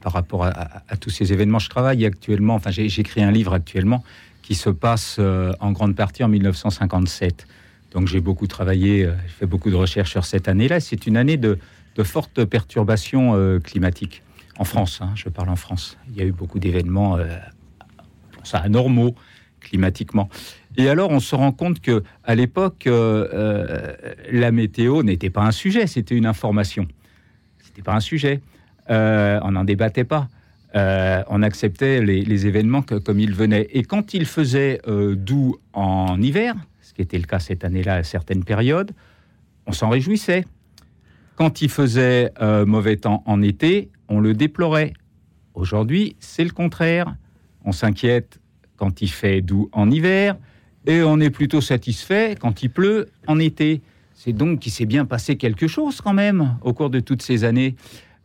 S3: par- rapport à, tous ces événements. Je travaille actuellement, enfin, j'écris un livre actuellement qui se passe en grande partie en 1957. Donc j'ai beaucoup travaillé, euh, j'ai fait beaucoup de recherches sur cette année-là. C'est une année de, de fortes perturbations euh, climatiques en France. hein, je parle en France. Il y a eu beaucoup d'événements, euh, anormaux climatiquement. Et alors on se rend compte que à l'époque, la météo n'était pas un sujet, c'était une information. C'était pas un sujet. On n'en débattait pas. On acceptait les, événements comme ils venaient. Et quand il faisait euh, doux en hiver, qui était le cas cette année-là à certaines périodes, on s'en réjouissait. Quand il faisait euh, mauvais temps en été, on le déplorait. Aujourd'hui, c'est le contraire. On s'inquiète quand il fait doux en hiver et on est plutôt satisfait quand il pleut en été. C'est donc qu'il s'est bien passé quelque chose quand même au cours de toutes ces années.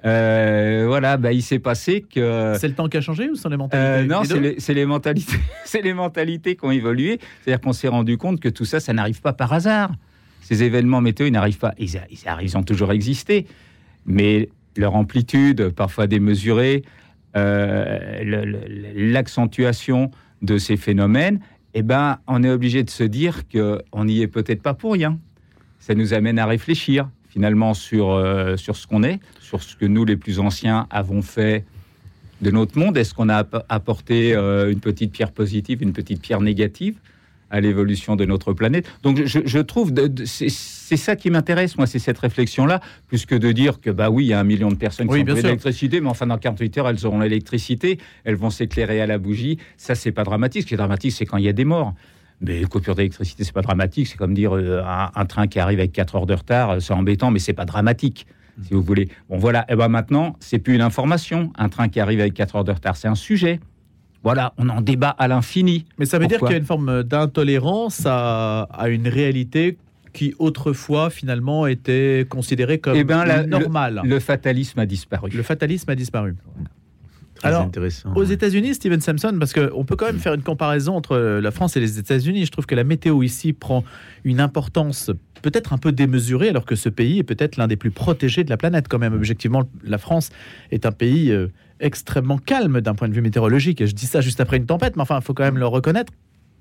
S3: Euh, voilà, bah, il s'est passé que.
S2: C'est le temps qui a changé ou sont les mentalités
S3: Euh, non, c'est les, mentalités, c'est les mentalités qui ont évolué. C'est-à-dire qu'on s'est rendu compte que tout ça, ça n'arrive pas par hasard. Ces événements météo, ils n'arrivent pas. Ils, ils arrivent, ils ont toujours existé, mais leur amplitude, parfois démesurée, euh, l'accentuation de ces phénomènes, eh ben, on est obligé de se dire que on n'y est peut-être pas pour rien. Ça nous amène à réfléchir finalement sur euh, sur ce qu'on est, sur ce que nous, les plus anciens, avons fait de notre monde Est-ce qu'on a app- apporté euh, une petite pierre positive, une petite pierre négative à l'évolution de notre planète? Donc je, je trouve, c'est ça qui m'intéresse, moi, c'est cette réflexion-là, plus que de dire que, bah oui, il y a un million de personnes qui
S2: Oui,
S3: ont l'électricité, mais enfin, dans 48 heures, elles auront l'électricité, elles vont s'éclairer à la bougie. Ça, c'est pas dramatique. Ce qui est dramatique, c'est quand il y a des morts. Mais une coupure d'électricité, c'est pas dramatique. C'est comme dire euh, un, un train qui arrive avec 4 heures de retard, euh, c'est embêtant, mais c'est pas dramatique, si vous voulez. Bon, voilà. Et ben maintenant, c'est plus une information. Un train qui arrive avec 4 heures de retard, c'est un sujet. Voilà, on en débat à l'infini.
S2: Mais ça veut dire qu'il y a une forme d'intolérance à, à une réalité qui autrefois finalement était considérée comme
S3: Eh ben, la-
S2: normale.
S3: Le, le fatalisme a disparu.
S2: Le fatalisme a disparu. Alors,
S4: intéressant.
S2: Aux États-Unis, Steven Sampson, parce qu'on peut quand même faire une comparaison entre la France et les États-Unis. Je trouve que la météo ici prend une importance peut-être un peu démesurée, alors que ce pays est peut-être l'un des plus protégés de la planète quand même. Objectivement, la France est un pays euh, extrêmement calme d'un point de vue météorologique. Et je dis ça juste après une tempête, mais enfin, il faut quand même le reconnaître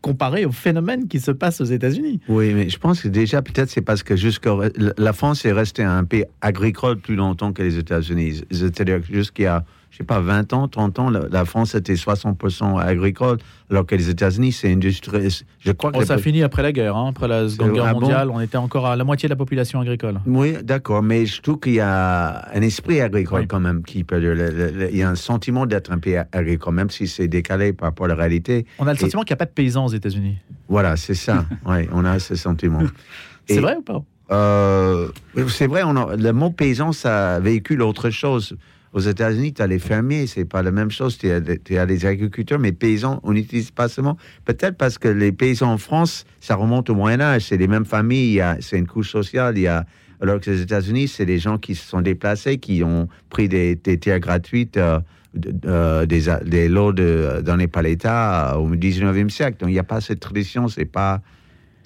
S2: comparé au phénomène qui se passe aux États-Unis.
S4: Oui, mais je pense que déjà, peut-être c'est parce que jusqu'à la France est restée un pays agricole plus longtemps que les États-Unis. C'est-à-dire a, je sais pas, 20 ans, 30 ans, la, la France était 60% agricole, alors que les États-Unis, c'est industrie. Je crois que.
S2: Oh, ça finit après la guerre. hein. Après la Seconde Guerre
S4: ah bon
S2: mondiale, on était encore à la moitié de la population agricole.
S4: Oui, d'accord, mais je trouve qu'il y a un esprit agricole quand même qui peut. le- le- le- il y a un sentiment d'être un pays agricole, même si c'est décalé par rapport à la réalité.
S2: On a le
S4: Et-
S2: sentiment qu'il n'y a pas de paysans aux États-Unis.
S4: Voilà, c'est ça. oui, on a ce sentiment.
S2: C'est
S4: Et-
S2: vrai ou pas?
S4: Euh, c'est vrai, on a- le mot paysan, ça véhicule autre chose. Aux États-Unis, tu as les fermiers, c'est pas la même chose. Tu as, as les agriculteurs, mais paysans, on n'utilise pas mot. Peut-être parce que les paysans en France, ça remonte au Moyen-Âge. C'est les mêmes familles, c'est une couche sociale. Il y a, alors que les États-Unis, c'est des gens qui se sont déplacés, qui ont pris des, des terres gratuites, euh, euh, des, des lots de, dans les par l'État euh, au 19e siècle. Donc il n'y a pas cette tradition, c'est pas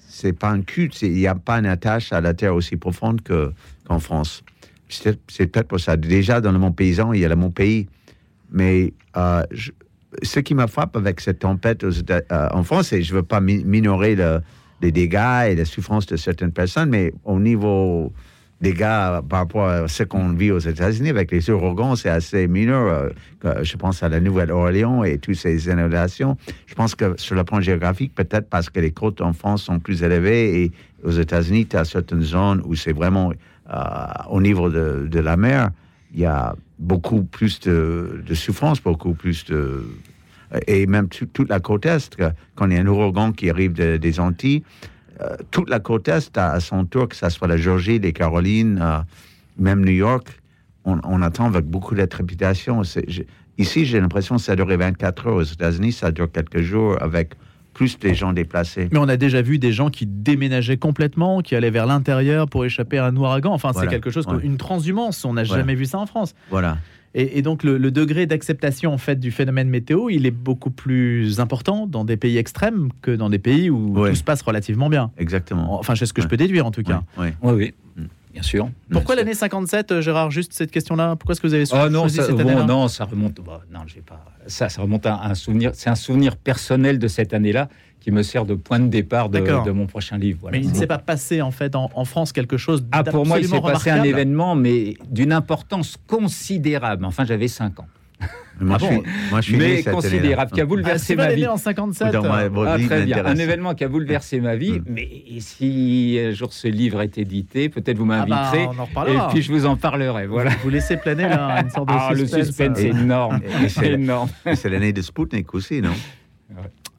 S4: c'est pas un culte, il n'y a pas une attache à la terre aussi profonde que, qu'en France. C'est, peut-être pour ça. Déjà, dans le monde paysan, il y a le monde pays. Mais euh, ce qui me frappe avec cette tempête euh, en France, et je ne veux pas mi- minorer le- des dégâts et des souffrances de certaines personnes, mais au niveau des gars par rapport à ce qu'on vit aux États-Unis avec les ouragans, c'est assez mineur. Euh, Je pense à la Nouvelle-Orléans et toutes ces inondations. Je pense que sur le plan géographique, peut-être parce que les côtes en France sont plus élevées et aux États-Unis, tu as certaines zones où c'est vraiment euh, au niveau de, la mer, il y a beaucoup plus de, souffrance, beaucoup plus de. Et même tout- toute la côte Est, quand il y a un ouragan qui arrive de- des Antilles, euh, toute la côte Est, à, son tour, que ce soit la Géorgie, les Carolines, euh, même New York, on, attend avec beaucoup de trépidation. Ici, j'ai l'impression que ça dure 24 heures. Aux États-Unis, ça dure quelques jours avec plus de gens déplacés.
S2: Mais on a déjà vu des gens qui déménageaient complètement, qui allaient vers l'intérieur pour échapper à un ouragan. Enfin,
S4: Voilà,
S2: c'est quelque chose,
S4: ouais.
S2: une transhumance. On n'a
S4: Voilà.
S2: jamais vu ça en France.
S4: Voilà.
S2: Et, et donc le, le degré d'acceptation en fait du phénomène météo, il est beaucoup plus important dans des pays extrêmes que dans des pays où tout se passe relativement bien.
S4: Exactement.
S2: Enfin, c'est ce que je peux déduire en tout cas.
S4: Oui,
S3: oui, bien sûr.
S2: Pourquoi l'année 57, euh, Gérard Juste cette question-là. Pourquoi est-ce que vous avez
S3: Oh non,
S2: choisi
S3: ça,
S2: cette
S3: bon,
S2: année-là
S3: non, ça remonte. bah, non, j'ai pas. Ça, ça remonte à un souvenir. C'est un souvenir personnel de cette année-là qui me sert de point de départ de, de mon prochain livre. voilà.
S2: Mais il ne s'est pas passé en fait en, en France quelque chose
S3: Ah, pour moi, il s'est passé un événement, mais d'une importance considérable. Enfin, j'avais 5 ans.
S4: Moi,
S3: Ah
S4: je
S3: bon
S4: suis- moi, je suis
S3: mais considérable, qui a
S2: Ah,
S3: bouleversé
S2: Steven
S3: ma vie.
S2: en 57.
S4: Dans ma-
S3: Ah, très bien. Un événement qui a bouleversé ma vie. Mais si un jour ce livre est édité, peut-être vous m'inviterez.
S2: Ah bah, on en reparlera.
S3: et puis je vous en parlerai. Voilà.
S2: Vous laissez planer là une sorte de
S3: Ah, le
S2: suspense.
S3: suspense est
S2: euh.
S3: énorme.
S4: C'est-
S3: énorme.
S4: C'est l'année de Sputnik aussi, non?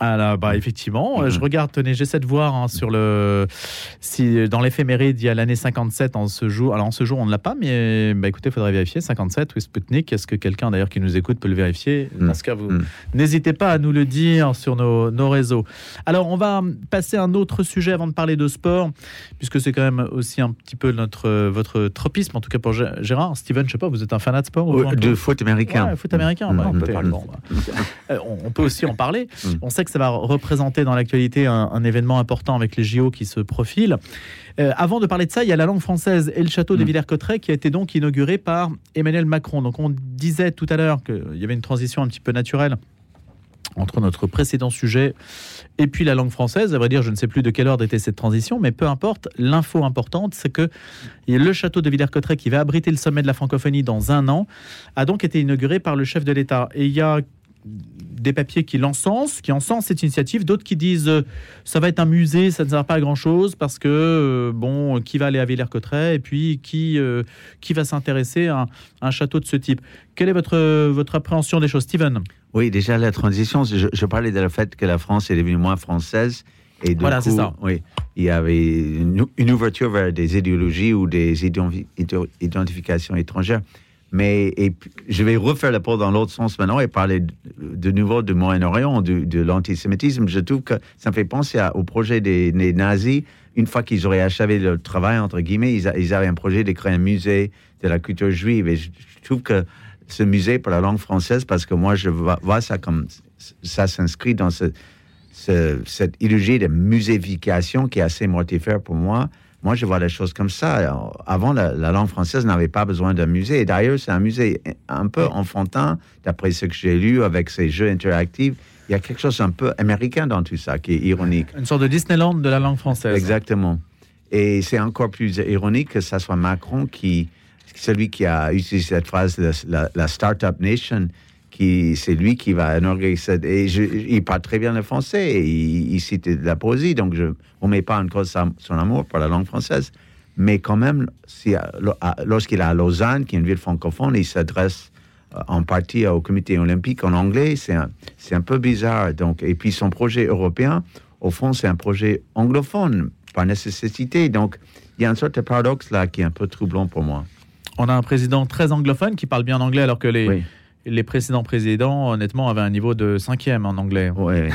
S2: Alors, bah, effectivement, euh, je regarde, tenez, j'essaie de voir hein, sur le. Si dans l'éphéméride, il y a l'année 57 en ce jour. Alors, en ce jour, on ne l'a pas, mais bah, écoutez, il faudrait vérifier. 57, oui, Sputnik. Est-ce que quelqu'un d'ailleurs qui nous écoute peut le vérifier? Dans ce cas, vous n'hésitez pas à nous le dire sur nos, nos réseaux. Alors, on va passer à un autre sujet avant de parler de sport, puisque c'est quand même aussi un petit peu notre, votre tropisme, en tout cas pour Gé- Gérard. Steven, je sais pas, vous êtes un fanat de sport ou
S4: De foot américain.
S2: Ouais, foot américain. bah,
S4: Mm.
S2: écoutez,
S4: Mm.
S2: bon, bah, euh, on, on peut aussi en parler. On sait que ça va représenter dans l'actualité un, un événement important avec les JO qui se profilent. Euh, avant de parler de ça, il y a la langue française et le château de Villers-Cotterêts qui a été donc inauguré par Emmanuel Macron. Donc on disait tout à l'heure qu'il y avait une transition un petit peu naturelle entre notre précédent sujet et puis la langue française. À vrai dire, je ne sais plus de quelle ordre était cette transition, mais peu importe. L'info importante, c'est que le château de Villers-Cotterêts, qui va abriter le sommet de la francophonie dans un an, a donc été inauguré par le chef de l'État. Et il y a des papiers qui l'encensent, qui encensent cette initiative, d'autres qui disent euh, ça va être un musée, ça ne sert pas à grand chose parce que euh, bon, qui va aller à Villers-Cotterêts et puis qui euh, qui va s'intéresser à, un- à un château de ce type. Quelle est votre votre appréhension des choses, Steven?
S4: Oui, déjà la transition, je, je parlais de le fait que la France est devenue moins française. Et du
S2: Voilà,
S4: coup,
S2: ça.
S4: Oui, il y avait une, une ouverture vers des idéologies ou des identi- ident- identifications étrangères. Mais je vais refaire le pont dans l'autre sens maintenant et parler de, nouveau du Moyen-Orient, de, l'antisémitisme. Je trouve que ça me fait penser au projet des, nazis. Une fois qu'ils auraient achevé leur travail, entre guillemets, ils, avaient un projet de créer un musée de la culture juive. Et je, trouve que ce musée pour la langue française, parce que moi, je vois, ça comme ça s'inscrit dans ce, ce- cette idéologie de muséification qui est assez mortifère pour moi. Moi, je vois les choses comme ça. Avant, la, la langue française n'avait pas besoin d'un musée. D'ailleurs, c'est un musée un peu enfantin, d'après ce que j'ai lu, avec ces jeux interactifs. Il y a quelque chose un peu américain dans tout ça, qui est ironique.
S2: Une sorte de Disneyland de la langue française.
S4: Exactement. Et c'est encore plus ironique que ça soit Macron qui, celui qui a utilisé cette phrase, la Startup Nation, qui c'est lui qui va inaugurer cette. Et je- il parle très bien le français il, il cite de la poésie, donc je ne met pas en cause sa- son amour pour la langue française. Mais quand même, si, à- lorsqu'il est à Lausanne, qui est une ville francophone, il s'adresse euh, en partie au comité olympique en anglais. C'est un, c'est un peu bizarre. Donc, et puis son projet européen, au fond, c'est un projet anglophone par nécessité. Donc, il y a une sorte de paradoxe là qui est un peu troublant pour moi.
S2: On a un président très anglophone qui parle bien anglais alors que les, les précédents présidents, honnêtement, avaient un niveau de cinquième en anglais.
S4: Ouais,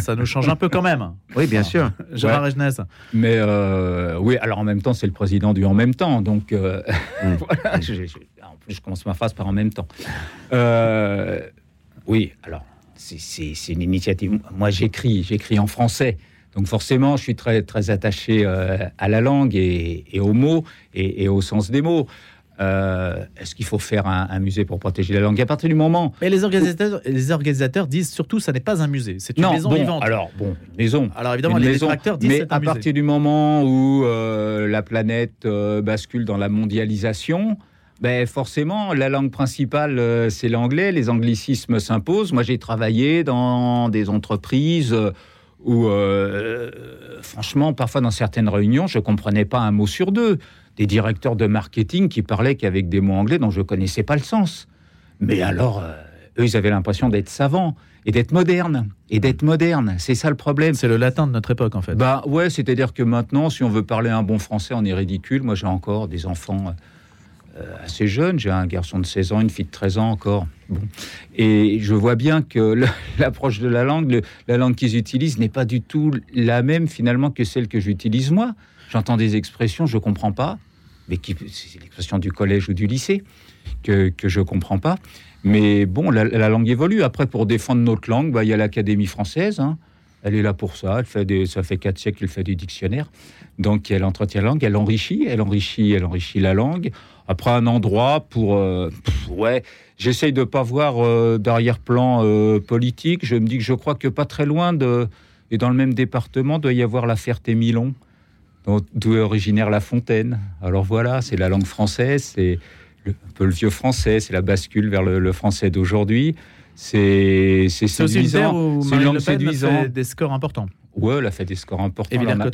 S2: ça, nous change un peu quand même.
S4: Oui, bien sûr.
S2: Gérard
S3: Ouais.
S2: Regenès.
S3: Mais euh, oui, alors en même temps, c'est le président du en même temps. Donc euh, voilà, je, je- en plus, je commence ma phrase par en même temps. Euh, oui, alors c'est- une initiative. Moi, j'écris, j'écris en français. Donc forcément, je suis très, très attaché euh, à la langue et, et aux mots et, et au sens des mots. Euh, Est-ce qu'il faut faire un, un musée pour protéger la langue? À partir du moment
S2: Mais les organisateurs, les organisateurs disent surtout ça n'est pas un musée, c'est une
S3: non,
S2: maison
S3: bon,
S2: vivante.
S3: alors bon, maison.
S2: Alors évidemment, les
S3: maison,
S2: détracteurs disent
S3: mais
S2: un
S3: à
S2: musée.
S3: partir du moment où euh, la planète euh, bascule dans la mondialisation, ben forcément, la langue principale, c'est l'anglais. Les anglicismes s'imposent. Moi, j'ai travaillé dans des entreprises où, franchement, parfois dans certaines réunions, je comprenais pas un mot sur deux. Des directeurs de marketing qui parlaient qu'avec des mots anglais dont je connaissais pas le sens. Mais alors, euh, eux, ils avaient l'impression d'être savants et d'être modernes. Et d'être modernes, c'est ça le problème.
S2: C'est le latin de notre époque, en fait.
S3: Bah ouais, c'est-à-dire que maintenant, si on veut parler un bon français, on est ridicule. Moi, j'ai encore des enfants euh, assez jeunes. J'ai un garçon de 16 ans, une fille de 13 ans encore. Bon. Et je vois bien que l'approche de la langue, le- la langue qu'ils utilisent n'est pas du tout la même finalement que celle que j'utilise moi. J'entends des expressions, je comprends pas, c'est l'expression du collège ou du lycée que, je comprends pas. Mais bon, la, la langue évolue. Après, pour défendre notre langue, bah, il y a l'Académie française. hein. Elle est là pour ça. Ça fait quatre siècles qu'elle fait des dictionnaires. Donc, elle entretient la langue, elle enrichit, elle enrichit, elle enrichit la langue. Après, un endroit pour. euh, ouais, j'essaye de pas voir euh, d'arrière-plan euh, politique. Je me dis que je crois que pas très loin de. Et dans le même département, doit y avoir la Ferté-Milon, d'où est originaire La Fontaine. Alors voilà, c'est la langue française, c'est un peu le vieux français, c'est la bascule vers le, le français d'aujourd'hui. C'est séduisant, c'est une langue séduisante.
S2: fait des scores importants.
S3: Ouais, elle a fait des scores importants.
S2: Et
S3: Elle en a-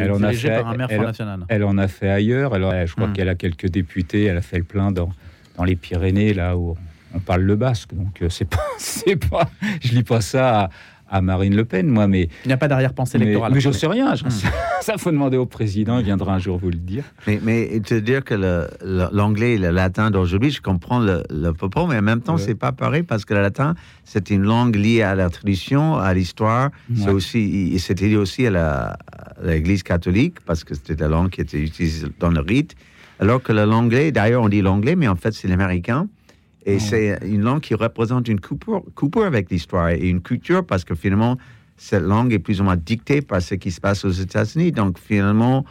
S3: elle en a fait-
S2: par un maire
S3: elle-
S2: National.
S3: Elle en a fait ailleurs. Alors, je crois
S2: Hmm.
S3: qu'elle a quelques députés. Elle a fait le plein dans, dans les Pyrénées, là où on parle le basque. Donc, euh, c'est pas, c'est pas, je lis pas ça à, à Marine Le Pen, moi, mais.
S2: Il n'y a pas d'arrière-pensée
S3: mais,
S2: électorale.
S3: mais je sais rien.
S2: Hmm.
S3: sais- ça, faut demander au président. Il viendra un jour vous le dire.
S4: Mais, mais te dire que l'anglais et le latin d'aujourd'hui, je comprends le, le propos, mais en même temps,
S3: Ouais.
S4: c'est pas pareil parce que le latin, c'est une langue liée à la tradition, à l'histoire. C'est aussi, c'était lié aussi à l'Église catholique parce que c'était la langue qui était utilisée dans le rite. Alors que l'anglais, d'ailleurs, on dit l'anglais, mais en fait, c'est l'américain. Et c'est une langue qui représente une coupure, coupure avec l'histoire et une culture parce que finalement, cette langue est plus ou moins dictée par ce qui se passe aux États-Unis. Donc finalement,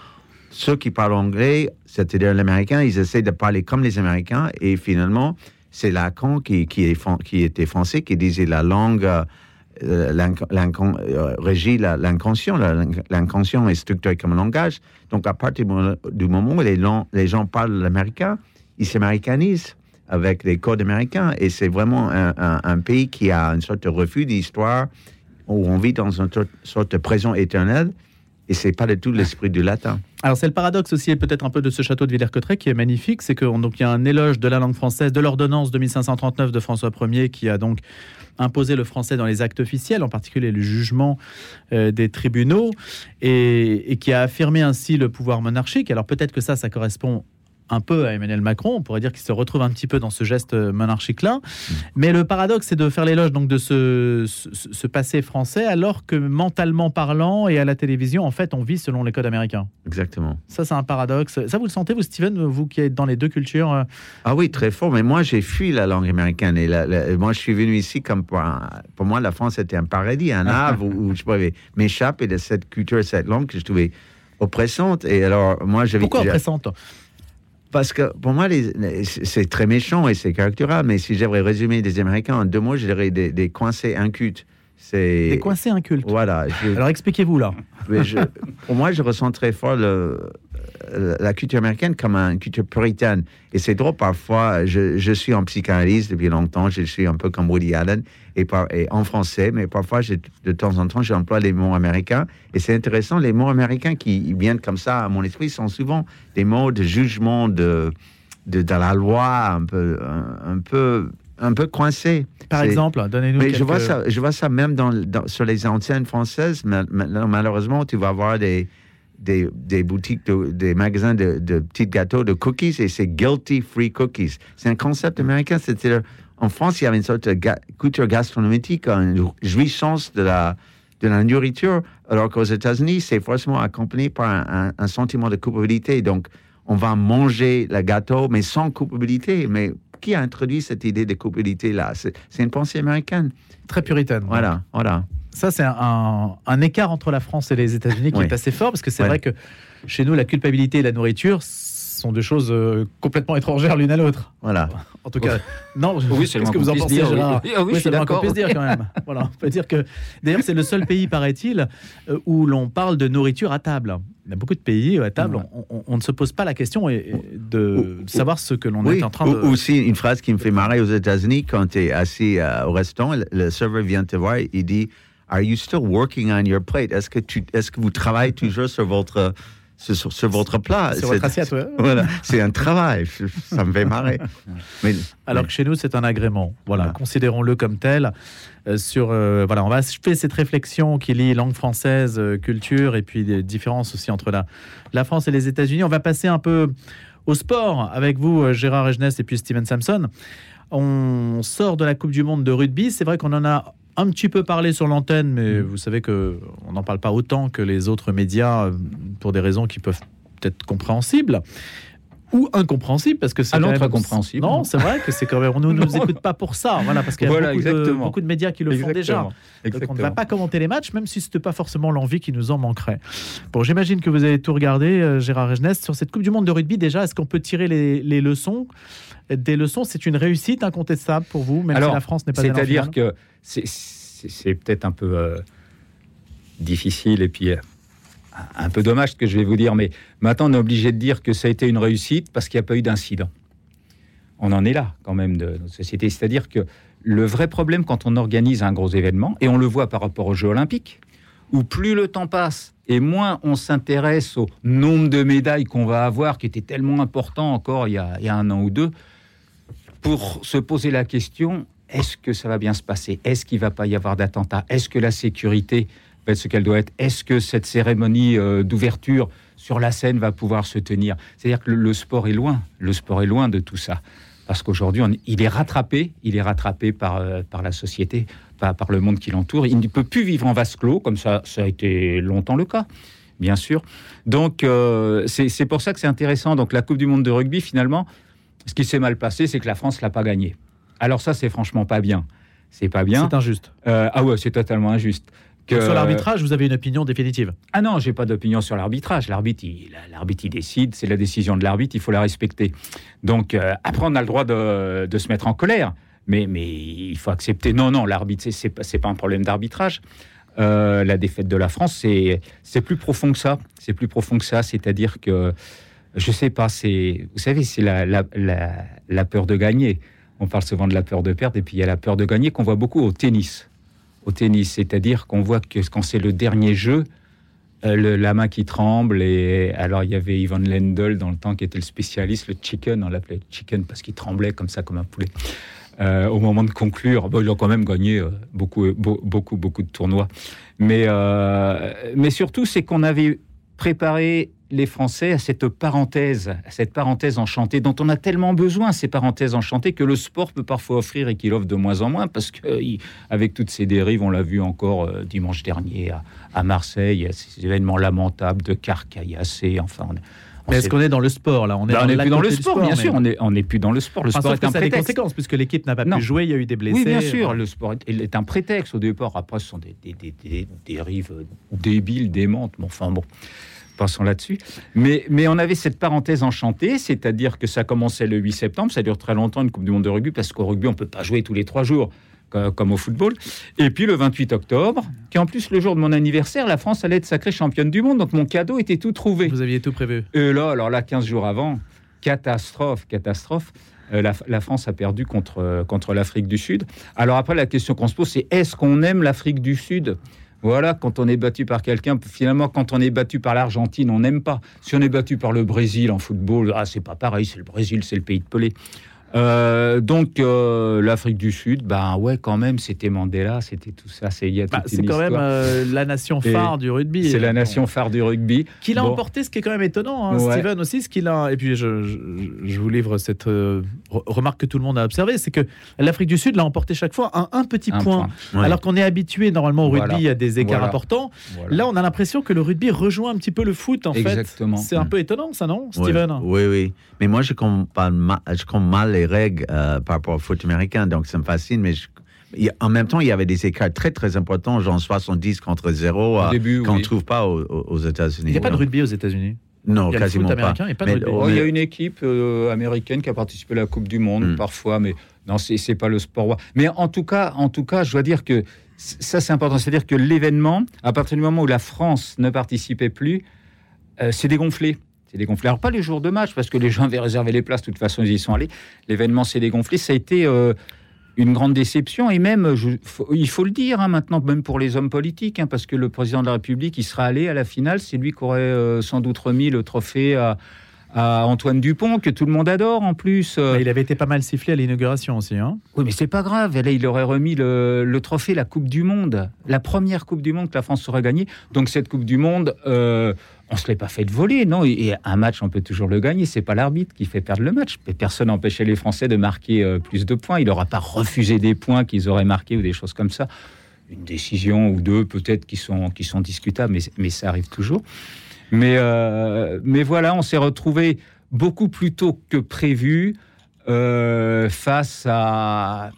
S4: ceux qui parlent anglais, c'est-à-dire l'américain, ils essaient de parler comme les Américains et finalement, c'est Lacan qui, qui, est, fran- qui était français qui disait la langue euh, euh, régit l'inconscient. L'inconscient est structuré comme un langage. Donc à partir du moment- où les gens parlent l'américain, ils s'américanisent avec les codes américains. Et c'est vraiment un, pays qui a une sorte de refus d'histoire où on vit dans une sorte- de présent éternel. Et c'est pas du tout l'esprit du latin.
S2: Alors c'est le paradoxe aussi et peut-être un peu de ce château de Villers-Cotterêts qui est magnifique, c'est qu'il y a un éloge de la langue française, de l'ordonnance de 1539 de François Ier qui a donc imposé le français dans les actes officiels, en particulier le jugement euh, des tribunaux, et, et qui a affirmé ainsi le pouvoir monarchique. Alors peut-être que ça, ça correspond un peu à Emmanuel Macron, on pourrait dire qu'il se retrouve un petit peu dans ce geste monarchique-là. Mais le paradoxe, c'est de faire l'éloge donc de ce, ce, ce passé français, alors que mentalement parlant et à la télévision, en fait, on vit selon les codes américains.
S4: Exactement.
S2: Ça, c'est un paradoxe. Ça, vous le sentez, vous, Steven, vous qui êtes dans les deux cultures euh,
S4: Ah oui, très fort. Mais moi, j'ai fui la langue américaine. Et la- la- moi, je suis venu ici comme pour, un- pour moi, la France était un paradis, un havre où, où je pouvais m'échapper de cette culture, de cette langue que je trouvais oppressante. Et alors, moi, j'avais.
S2: Pourquoi oppressante?
S4: Parce que pour moi, les- les- c'est très méchant et c'est caricatural. Mais si j'avais résumé les Américains en deux mots, je dirais des, des coincés incultes. C'est
S2: Des coincés incultes.
S4: Voilà. je-
S2: Alors expliquez-vous là.
S4: mais je- pour moi, je ressens très fort le- la culture américaine comme une culture puritaine. Et c'est drôle, parfois, je, je suis en psychanalyse depuis longtemps, je suis un peu comme Woody Allen, et, par- et en français, mais parfois, de temps en temps, j'emploie les mots américains. Et c'est intéressant, les mots américains qui viennent comme ça à mon esprit sont souvent des mots de jugement de, de, de la loi, un peu, un, un peu, un peu coincés.
S2: Par exemple, donnez-nous
S4: mais
S2: quelques...
S4: je vois ça, je vois ça même dans, dans- sur les antennes françaises. Malheureusement, tu vas voir des, des, des boutiques, de- des magasins de, de petits gâteaux, de cookies, et c'est guilty free cookies. C'est un concept américain. C'est-à-dire, en France, il y avait une sorte de ga- culture gastronomique, une jouissance de la, de la nourriture, alors qu'aux États-Unis, c'est forcément accompagné par un, un- un sentiment de culpabilité. Donc, on va manger le gâteau, mais sans culpabilité. Mais qui a introduit cette idée de culpabilité-là? C'est c'est une pensée américaine.
S2: Très puritaine.
S4: Voilà, voilà.
S2: Ça, c'est un, un écart entre la France et les États-Unis qui
S4: Oui.
S2: est assez fort, parce que c'est
S4: Ouais.
S2: vrai que chez nous, la culpabilité et la nourriture, sont deux choses euh, complètement étrangères l'une à l'autre.
S4: Voilà.
S2: En tout cas, non.
S3: Oui,
S2: Qu'est-ce que vous en pensez,
S3: dire,
S2: Gérard
S3: oui. Ah oui, je suis
S2: c'est qu'on puisse dire quand même. Voilà, on peut dire que. D'ailleurs, c'est le seul pays, paraît-il, euh, où l'on parle de nourriture à table. Il y a beaucoup de pays où à table, on, on- on ne se pose pas la question et- et de savoir ce que l'on
S4: Oui,
S2: est en train
S4: ou-
S2: de.
S4: aussi une phrase qui me fait marrer aux États-Unis quand tu es assis euh, au restaurant, le serveur vient te voir, il dit Are you still working on your plate? Est-ce que, tu, est-ce que vous travaillez toujours sur votre, sur, sur- votre plat?
S2: Sur votre
S4: C'est-
S2: assiette, ouais.
S4: Voilà, c'est un travail. Ça me fait marrer. Mais,
S2: Alors que chez nous, c'est un agrément. Voilà, considérons-le comme tel. Euh, sur, euh, voilà, on va faire cette réflexion qui lie langue française, euh, culture, et puis des différences aussi entre la, la France et les États-Unis. On va passer un peu au sport avec vous, euh, Gérard Regenès et puis Steven Samson. On sort de la Coupe du Monde de rugby. C'est vrai qu'on en a un petit peu parlé sur l'antenne, mais vous savez que on n'en parle pas autant que les autres médias euh, pour des raisons qui peuvent être compréhensibles ou incompréhensibles parce que c'est
S3: Ah
S2: quand même-
S3: compréhensible.
S2: Non, c'est vrai que c'est quand même on ne nous écoute pas pour ça, voilà parce qu'il y a
S3: Voilà,
S2: beaucoup, de, beaucoup de médias qui le font déjà.
S3: Exactement.
S2: Donc on ne va pas commenter les matchs, même si c'était pas forcément l'envie qui nous en manquerait. Bon, j'imagine que vous avez tout regardé, euh, Gérard Regenès, sur cette Coupe du Monde de rugby. Déjà, est-ce qu'on peut tirer les, les leçons? Des leçons, c'est une réussite incontestable pour vous, même si la France n'est pas
S3: C'est-à-dire que c'est- peut-être un peu euh, difficile et puis euh, un peu dommage ce que je vais vous dire, mais maintenant on est obligé de dire que ça a été une réussite parce qu'il n'y a pas eu d'incident. On en est là quand même de notre société. C'est-à-dire que le vrai problème quand on organise un gros événement, et on le voit par rapport aux Jeux olympiques, où plus le temps passe et moins on s'intéresse au nombre de médailles qu'on va avoir, qui était tellement important encore il y a un an ou deux, pour se poser la question est-ce que ça va bien se passer? Est-ce qu'il va pas y avoir d'attentat Est-ce que la sécurité va être ce qu'elle doit être? Est-ce que cette cérémonie euh, d'ouverture sur la scène va pouvoir se tenir? C'est-à-dire que le, sport est loin. Le sport est loin de tout ça. Parce qu'aujourd'hui, il est rattrapé, il est rattrapé par, euh, par la société, par, par le monde qui l'entoure. Il ne peut plus vivre en vase clos, comme ça, ça a été longtemps le cas, bien sûr. Donc, euh, c'est pour ça que c'est intéressant. Donc, la Coupe du Monde de rugby, finalement, ce qui s'est mal passé, c'est que la France l'a pas gagné. Alors ça, c'est franchement pas bien. C'est pas bien.
S2: C'est injuste.
S3: Euh, ah ouais, c'est totalement injuste. Que-
S2: Sur l'arbitrage, vous avez une opinion définitive
S3: ah non, j'ai pas d'opinion sur l'arbitrage. L'arbitre, il, l'arbitre, il décide, c'est la décision de l'arbitre, il faut la respecter. Donc euh, après, on a le droit de, de se mettre en colère, mais, mais il faut accepter. Non, non, l'arbitre, c'est, c'est pas, c'est pas un problème d'arbitrage. Euh, la défaite de la France, c'est, c'est plus profond que ça. C'est plus profond que ça, c'est-à-dire que je sais pas. C'est, vous savez, c'est la, la, la, la peur de gagner. On parle souvent de la peur de perdre, et puis il y a la peur de gagner qu'on voit beaucoup au tennis au tennis. C'est-à-dire qu'on voit que quand c'est le dernier jeu, euh, la main qui tremble. Et alors, il y avait Ivan Lendl dans le temps qui était le spécialiste, le chicken, on l'appelait chicken parce qu'il tremblait comme ça, comme un poulet. Euh, au moment de conclure, bon, ils ont quand même gagné euh, beaucoup, beau- beaucoup, beaucoup de tournois. Mais, mais surtout, c'est qu'on avait préparé les Français à cette parenthèse, à cette parenthèse enchantée dont on a tellement besoin, ces parenthèses enchantées, que le sport peut parfois offrir et qu'il offre de moins en moins, parce qu'avec toutes ces dérives, on l'a vu encore euh, dimanche dernier à, à Marseille, ces événements lamentables de car caillassés, enfin... On,
S2: Mais est-ce qu'on est dans le sport là? On
S3: Bah, on
S2: la
S3: n'est plus dans le sport, bien
S2: mais-
S3: sûr, on n'est on est plus dans le sport. Le
S2: Enfin,
S3: sport est
S2: que
S3: un
S2: ça a des
S3: prétexte.
S2: conséquences puisque l'équipe n'a pas
S3: Non.
S2: pu jouer, il y a eu des blessés.
S3: Oui, bien sûr, le sport est, est un prétexte au départ. Après, ce sont des, des, des- des dérives euh, débiles, démentes. Bon, enfin bon, passons là-dessus. Mais, mais on avait cette parenthèse enchantée, c'est-à-dire que ça commençait le 8 septembre, ça dure très longtemps, une Coupe du Monde de rugby, parce qu'au rugby, on ne peut pas jouer tous les trois jours. co- Comme au football. Et puis le 28 octobre, qui est en plus le jour de mon anniversaire, la France allait être sacrée championne du monde. Donc mon cadeau était tout trouvé.
S2: Vous aviez tout prévu.
S3: Et là, alors là, 15 jours avant, catastrophe, catastrophe. Euh, la, la France a perdu contre, euh, contre l'Afrique du Sud. Alors après, la question qu'on se pose, c'est est-ce qu'on aime l'Afrique du Sud? Voilà, quand on est battu par quelqu'un, finalement, quand on est battu par l'Argentine, on n'aime pas. Si on est battu par le Brésil en football, ah, c'est pas pareil, c'est le Brésil, c'est le pays de Pelé. Euh, donc euh, l'Afrique du Sud, ben ouais, quand même, c'était Mandela, c'était tout ça, c'est il y a
S2: Bah, c'est quand même euh, la nation
S3: Et
S2: phare du rugby.
S3: C'est la
S2: Euh,
S3: nation phare du rugby.
S2: Qu'il a
S3: Bon.
S2: emporté, ce qui est quand même étonnant, hein,
S3: Ouais.
S2: Steven aussi, ce qu'il a. Et puis je, je- je vous livre cette euh, re- remarque que tout le monde a observée, c'est que l'Afrique du Sud l'a emporté chaque fois un, un petit
S3: Un
S2: point,
S3: point. Ouais.
S2: alors qu'on est habitué normalement au
S3: Voilà.
S2: rugby à des écarts
S3: Voilà.
S2: importants.
S3: Voilà.
S2: Là, on a l'impression que le rugby rejoint un petit peu le foot en
S3: Exactement.
S2: fait. C'est un peu étonnant, ça, non,
S4: Ouais.
S2: Steven?
S4: Oui, oui. Mais moi, je comprends mal, je comprends mal les règles euh, par rapport au foot américain, donc ça me fascine. Mais je- en même temps, il y avait des écarts très, très importants, genre 70 contre 0,
S3: Au
S4: euh, qu'on ne
S3: oui.
S4: trouve pas aux, aux- États-Unis.
S2: Il n'y a pas de rugby aux États-Unis.
S4: Non,
S2: Il y a le
S4: quasiment
S2: foot
S4: pas.
S2: américain et pas de
S4: Mais-.
S3: Oh, il y a une équipe euh, américaine qui a participé à la Coupe du Monde
S4: Hmm.
S3: parfois, mais non, c'est pas le sport. Mais en tout cas, en tout cas, je dois dire que ça c'est important, c'est-à-dire que l'événement, à partir du moment où la France ne participait plus, euh, c'est dégonflé. C'est dégonflé. Alors pas les jours de match parce que les gens avaient réservé les places. De toute façon, ils y sont allés. L'événement s'est dégonflé. Ça a été euh, une grande déception et même, je- faut- il faut le dire hein, maintenant, même pour les hommes politiques, hein, parce que le président de la République, il sera allé à la finale. C'est lui qui aurait euh, sans doute remis le trophée à, à Antoine Dupont, que tout le monde adore en plus. Euh,
S2: Mais il avait été pas mal sifflé à l'inauguration aussi. Hein
S3: oui, mais c'est pas grave. Là, il aurait remis le, le trophée, la Coupe du Monde, la première Coupe du Monde que la France aurait gagnée. Donc cette Coupe du Monde, euh, on se l'est pas fait voler, non. Et, un match, on peut toujours le gagner. C'est pas l'arbitre qui fait perdre le match. Personne n'empêchait les Français de marquer euh, plus de points. Il n'aura pas refusé des points qu'ils auraient marqués ou des choses comme ça. Une décision ou deux peut-être qui sont qui sont discutables, mais, ça arrive toujours. Mais, euh, mais voilà, on s'est retrouvé beaucoup plus tôt que prévu euh, face à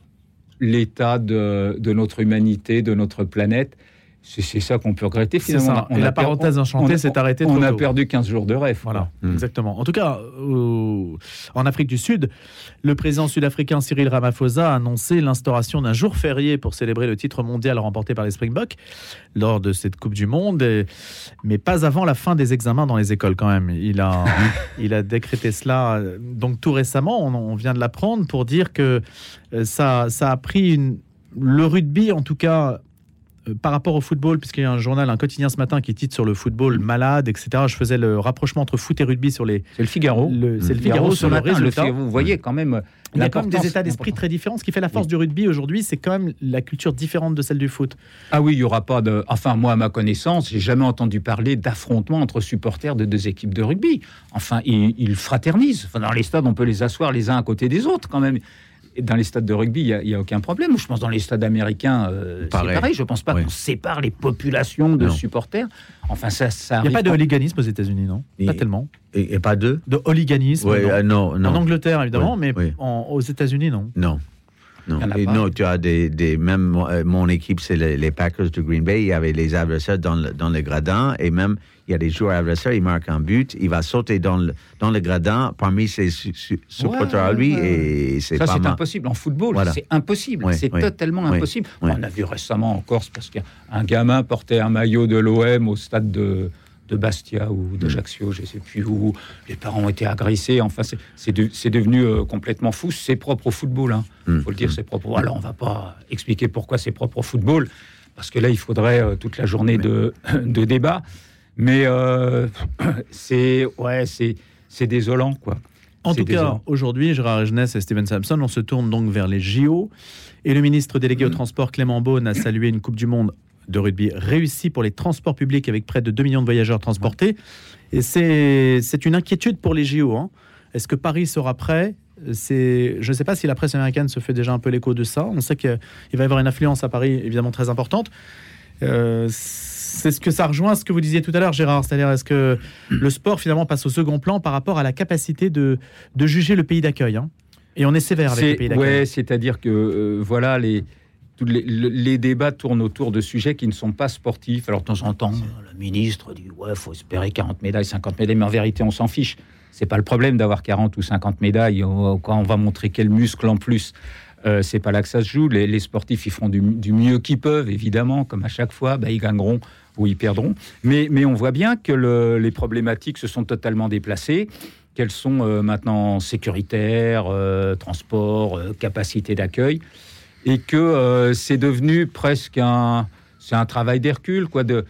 S3: l'état de notre humanité, de notre planète. C'est ça qu'on peut regretter.
S2: Et la parenthèse enchantée s'est arrêtée
S3: On a
S2: tôt.
S3: perdu 15 jours de rêve.
S2: Voilà,
S3: quoi.
S2: exactement. En tout cas, au- en Afrique du Sud, le président sud-africain Cyril Ramaphosa a annoncé l'instauration d'un jour férié pour célébrer le titre mondial remporté par les Springboks lors de cette Coupe du Monde, et- mais pas avant la fin des examens dans les écoles quand même. Il a, il a décrété cela euh, donc tout récemment, on, on vient de l'apprendre, pour dire que euh, ça, ça a pris une- le rugby en tout cas euh, par rapport au football, puisqu'il y a un journal, un quotidien ce matin qui titre sur le football malade, etc. Je faisais le rapprochement entre foot et rugby sur les.
S3: C'est le Figaro.
S2: Le- c'est le Figaro sur le résultat.
S3: Vous voyez quand même.
S2: Il y a quand même des états d'esprit très différents. Ce qui fait la force du rugby aujourd'hui, c'est quand même la culture différente de celle du foot.
S3: Ah oui, il y aura pas de. Enfin, moi, à ma connaissance, j'ai jamais entendu parler d'affrontement entre supporters de deux équipes de rugby. Enfin, ils, ils fraternisent. Enfin, dans les stades, on peut les asseoir les uns à côté des autres quand même. Et dans les stades de rugby, il n'y a, aucun problème. Je pense dans les stades américains, euh, c'est
S4: Pareil.
S3: pareil. Je pense pas
S4: Oui.
S3: qu'on sépare les populations de
S4: Non.
S3: supporters. Enfin, ça, ça
S2: Il n'y a pas de hooliganisme aux États-Unis, non? Pas tellement.
S4: Et, et pas deux
S2: De hooliganisme non.
S4: euh, non, non.
S2: En Angleterre, évidemment, mais en- aux États-Unis, non.
S4: Non. Non. Non, tu as des, des même mon, euh, mon équipe, c'est les, les Packers de Green Bay. Il y avait les adversaires dans le, dans le gradin et même il y a des joueurs adversaires. Il marque un but, il va sauter dans le, dans le gradin parmi ses su- su- supporters à lui
S3: ouais,
S4: et c'est
S3: Ça, c'est impossible. En football,
S4: Voilà.
S3: c'est impossible. C'est totalement impossible. On a vu récemment en Corse, parce qu'un gamin portait un maillot de l'OM au stade de, de Bastia ou d'Ajaccio, je ne sais plus où. Les parents ont été agressés. Enfin, c'est- de- devenu euh, complètement fou. C'est propre au football. Il
S4: Mm.
S3: faut le dire, c'est propre. Alors, on ne va pas expliquer pourquoi c'est propre au football, parce que là, il faudrait euh, toute la journée de, de débat. Mais euh, c'est ouais, c'est c'est désolant, quoi.
S2: En tout cas, aujourd'hui, Gérard Jeunesse et Steven Sampson, on se tourne donc vers les JO. Et le ministre délégué au transport, Clément Beaune, a salué une Coupe du Monde de rugby réussie pour les transports publics avec près de 2 millions de voyageurs transportés. Et c'est une inquiétude pour les JO. hein. Est-ce que Paris sera prêt? Je ne sais pas si la presse américaine se fait déjà un peu l'écho de ça. On sait qu'il va y avoir une influence à Paris évidemment très importante. Euh, c'est ce que ça rejoint ce que vous disiez tout à l'heure, Gérard. C'est-à-dire, est-ce que le sport finalement passe au second plan par rapport à la capacité de, de juger le pays d'accueil hein? Et on est sévère avec
S3: C'est-
S2: le pays d'accueil.
S3: Ouais, c'est-à-dire que euh, voilà, les, tous les, le- les débats tournent autour de sujets qui ne sont pas sportifs. Alors de temps en temps, le ministre dit ouais, faut espérer 40 médailles, 50 médailles, mais en vérité, on s'en fiche. C'est pas le problème d'avoir 40 ou 50 médailles. On- Quand on va montrer quel muscle en plus. Euh, c'est pas là que ça se joue. Les, les sportifs, ils feront du, du mieux qu'ils peuvent, évidemment, comme à chaque fois. Bah, ils gagneront ou ils perdront. Mais, mais on voit bien que le- les problématiques se sont totalement déplacées qu'elles sont euh, maintenant sécuritaires, euh, transport, euh, capacité d'accueil, et que euh, c'est devenu presque un, c'est un travail d'Hercule, quoi. De,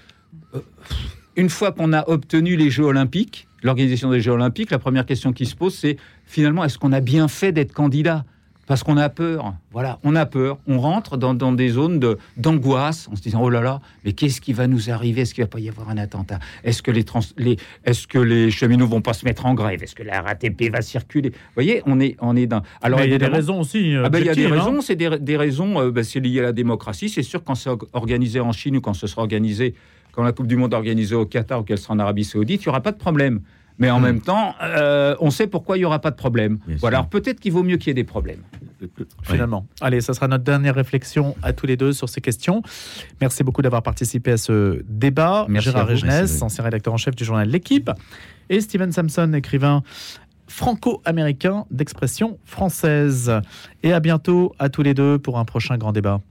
S3: une fois qu'on a obtenu les Jeux Olympiques, l'organisation des Jeux Olympiques, la première question qui se pose, c'est finalement, est-ce qu'on a bien fait d'être candidat? Parce qu'on a peur, voilà, on a peur. On rentre dans, dans des zones de- d'angoisse en se disant oh là là, mais qu'est-ce qui va nous arriver? Est-ce qu'il va pas y avoir un attentat? Est-ce que les, trans- les est-ce que les cheminots vont pas se mettre en grève? Est-ce que la RATP va circuler? Vous voyez, on est on est dans.
S2: Mais il y a des raisons aussi. euh,
S3: ah ben, il y a des
S2: hein.
S3: raisons, c'est des, des raisons, euh, ben, c'est lié à la démocratie. C'est sûr, quand c'est or- organisé en Chine ou quand ce sera organisé, quand la Coupe du Monde est organisée au Qatar ou qu'elle sera en Arabie Saoudite, il n'y aura pas de problème. Mais en même temps, euh, on sait pourquoi il n'y aura pas de problème. Voilà, alors peut-être qu'il vaut mieux qu'il y ait des problèmes.
S2: finalement. Allez, ça sera notre dernière réflexion à tous les deux sur ces questions. Merci beaucoup d'avoir participé à ce débat.
S4: Merci
S2: Gérard. Regenès, ancien rédacteur en chef du journal L'équipe, et Steven Samson, écrivain franco-américain d'expression française. Et à bientôt à tous les deux pour un prochain grand débat.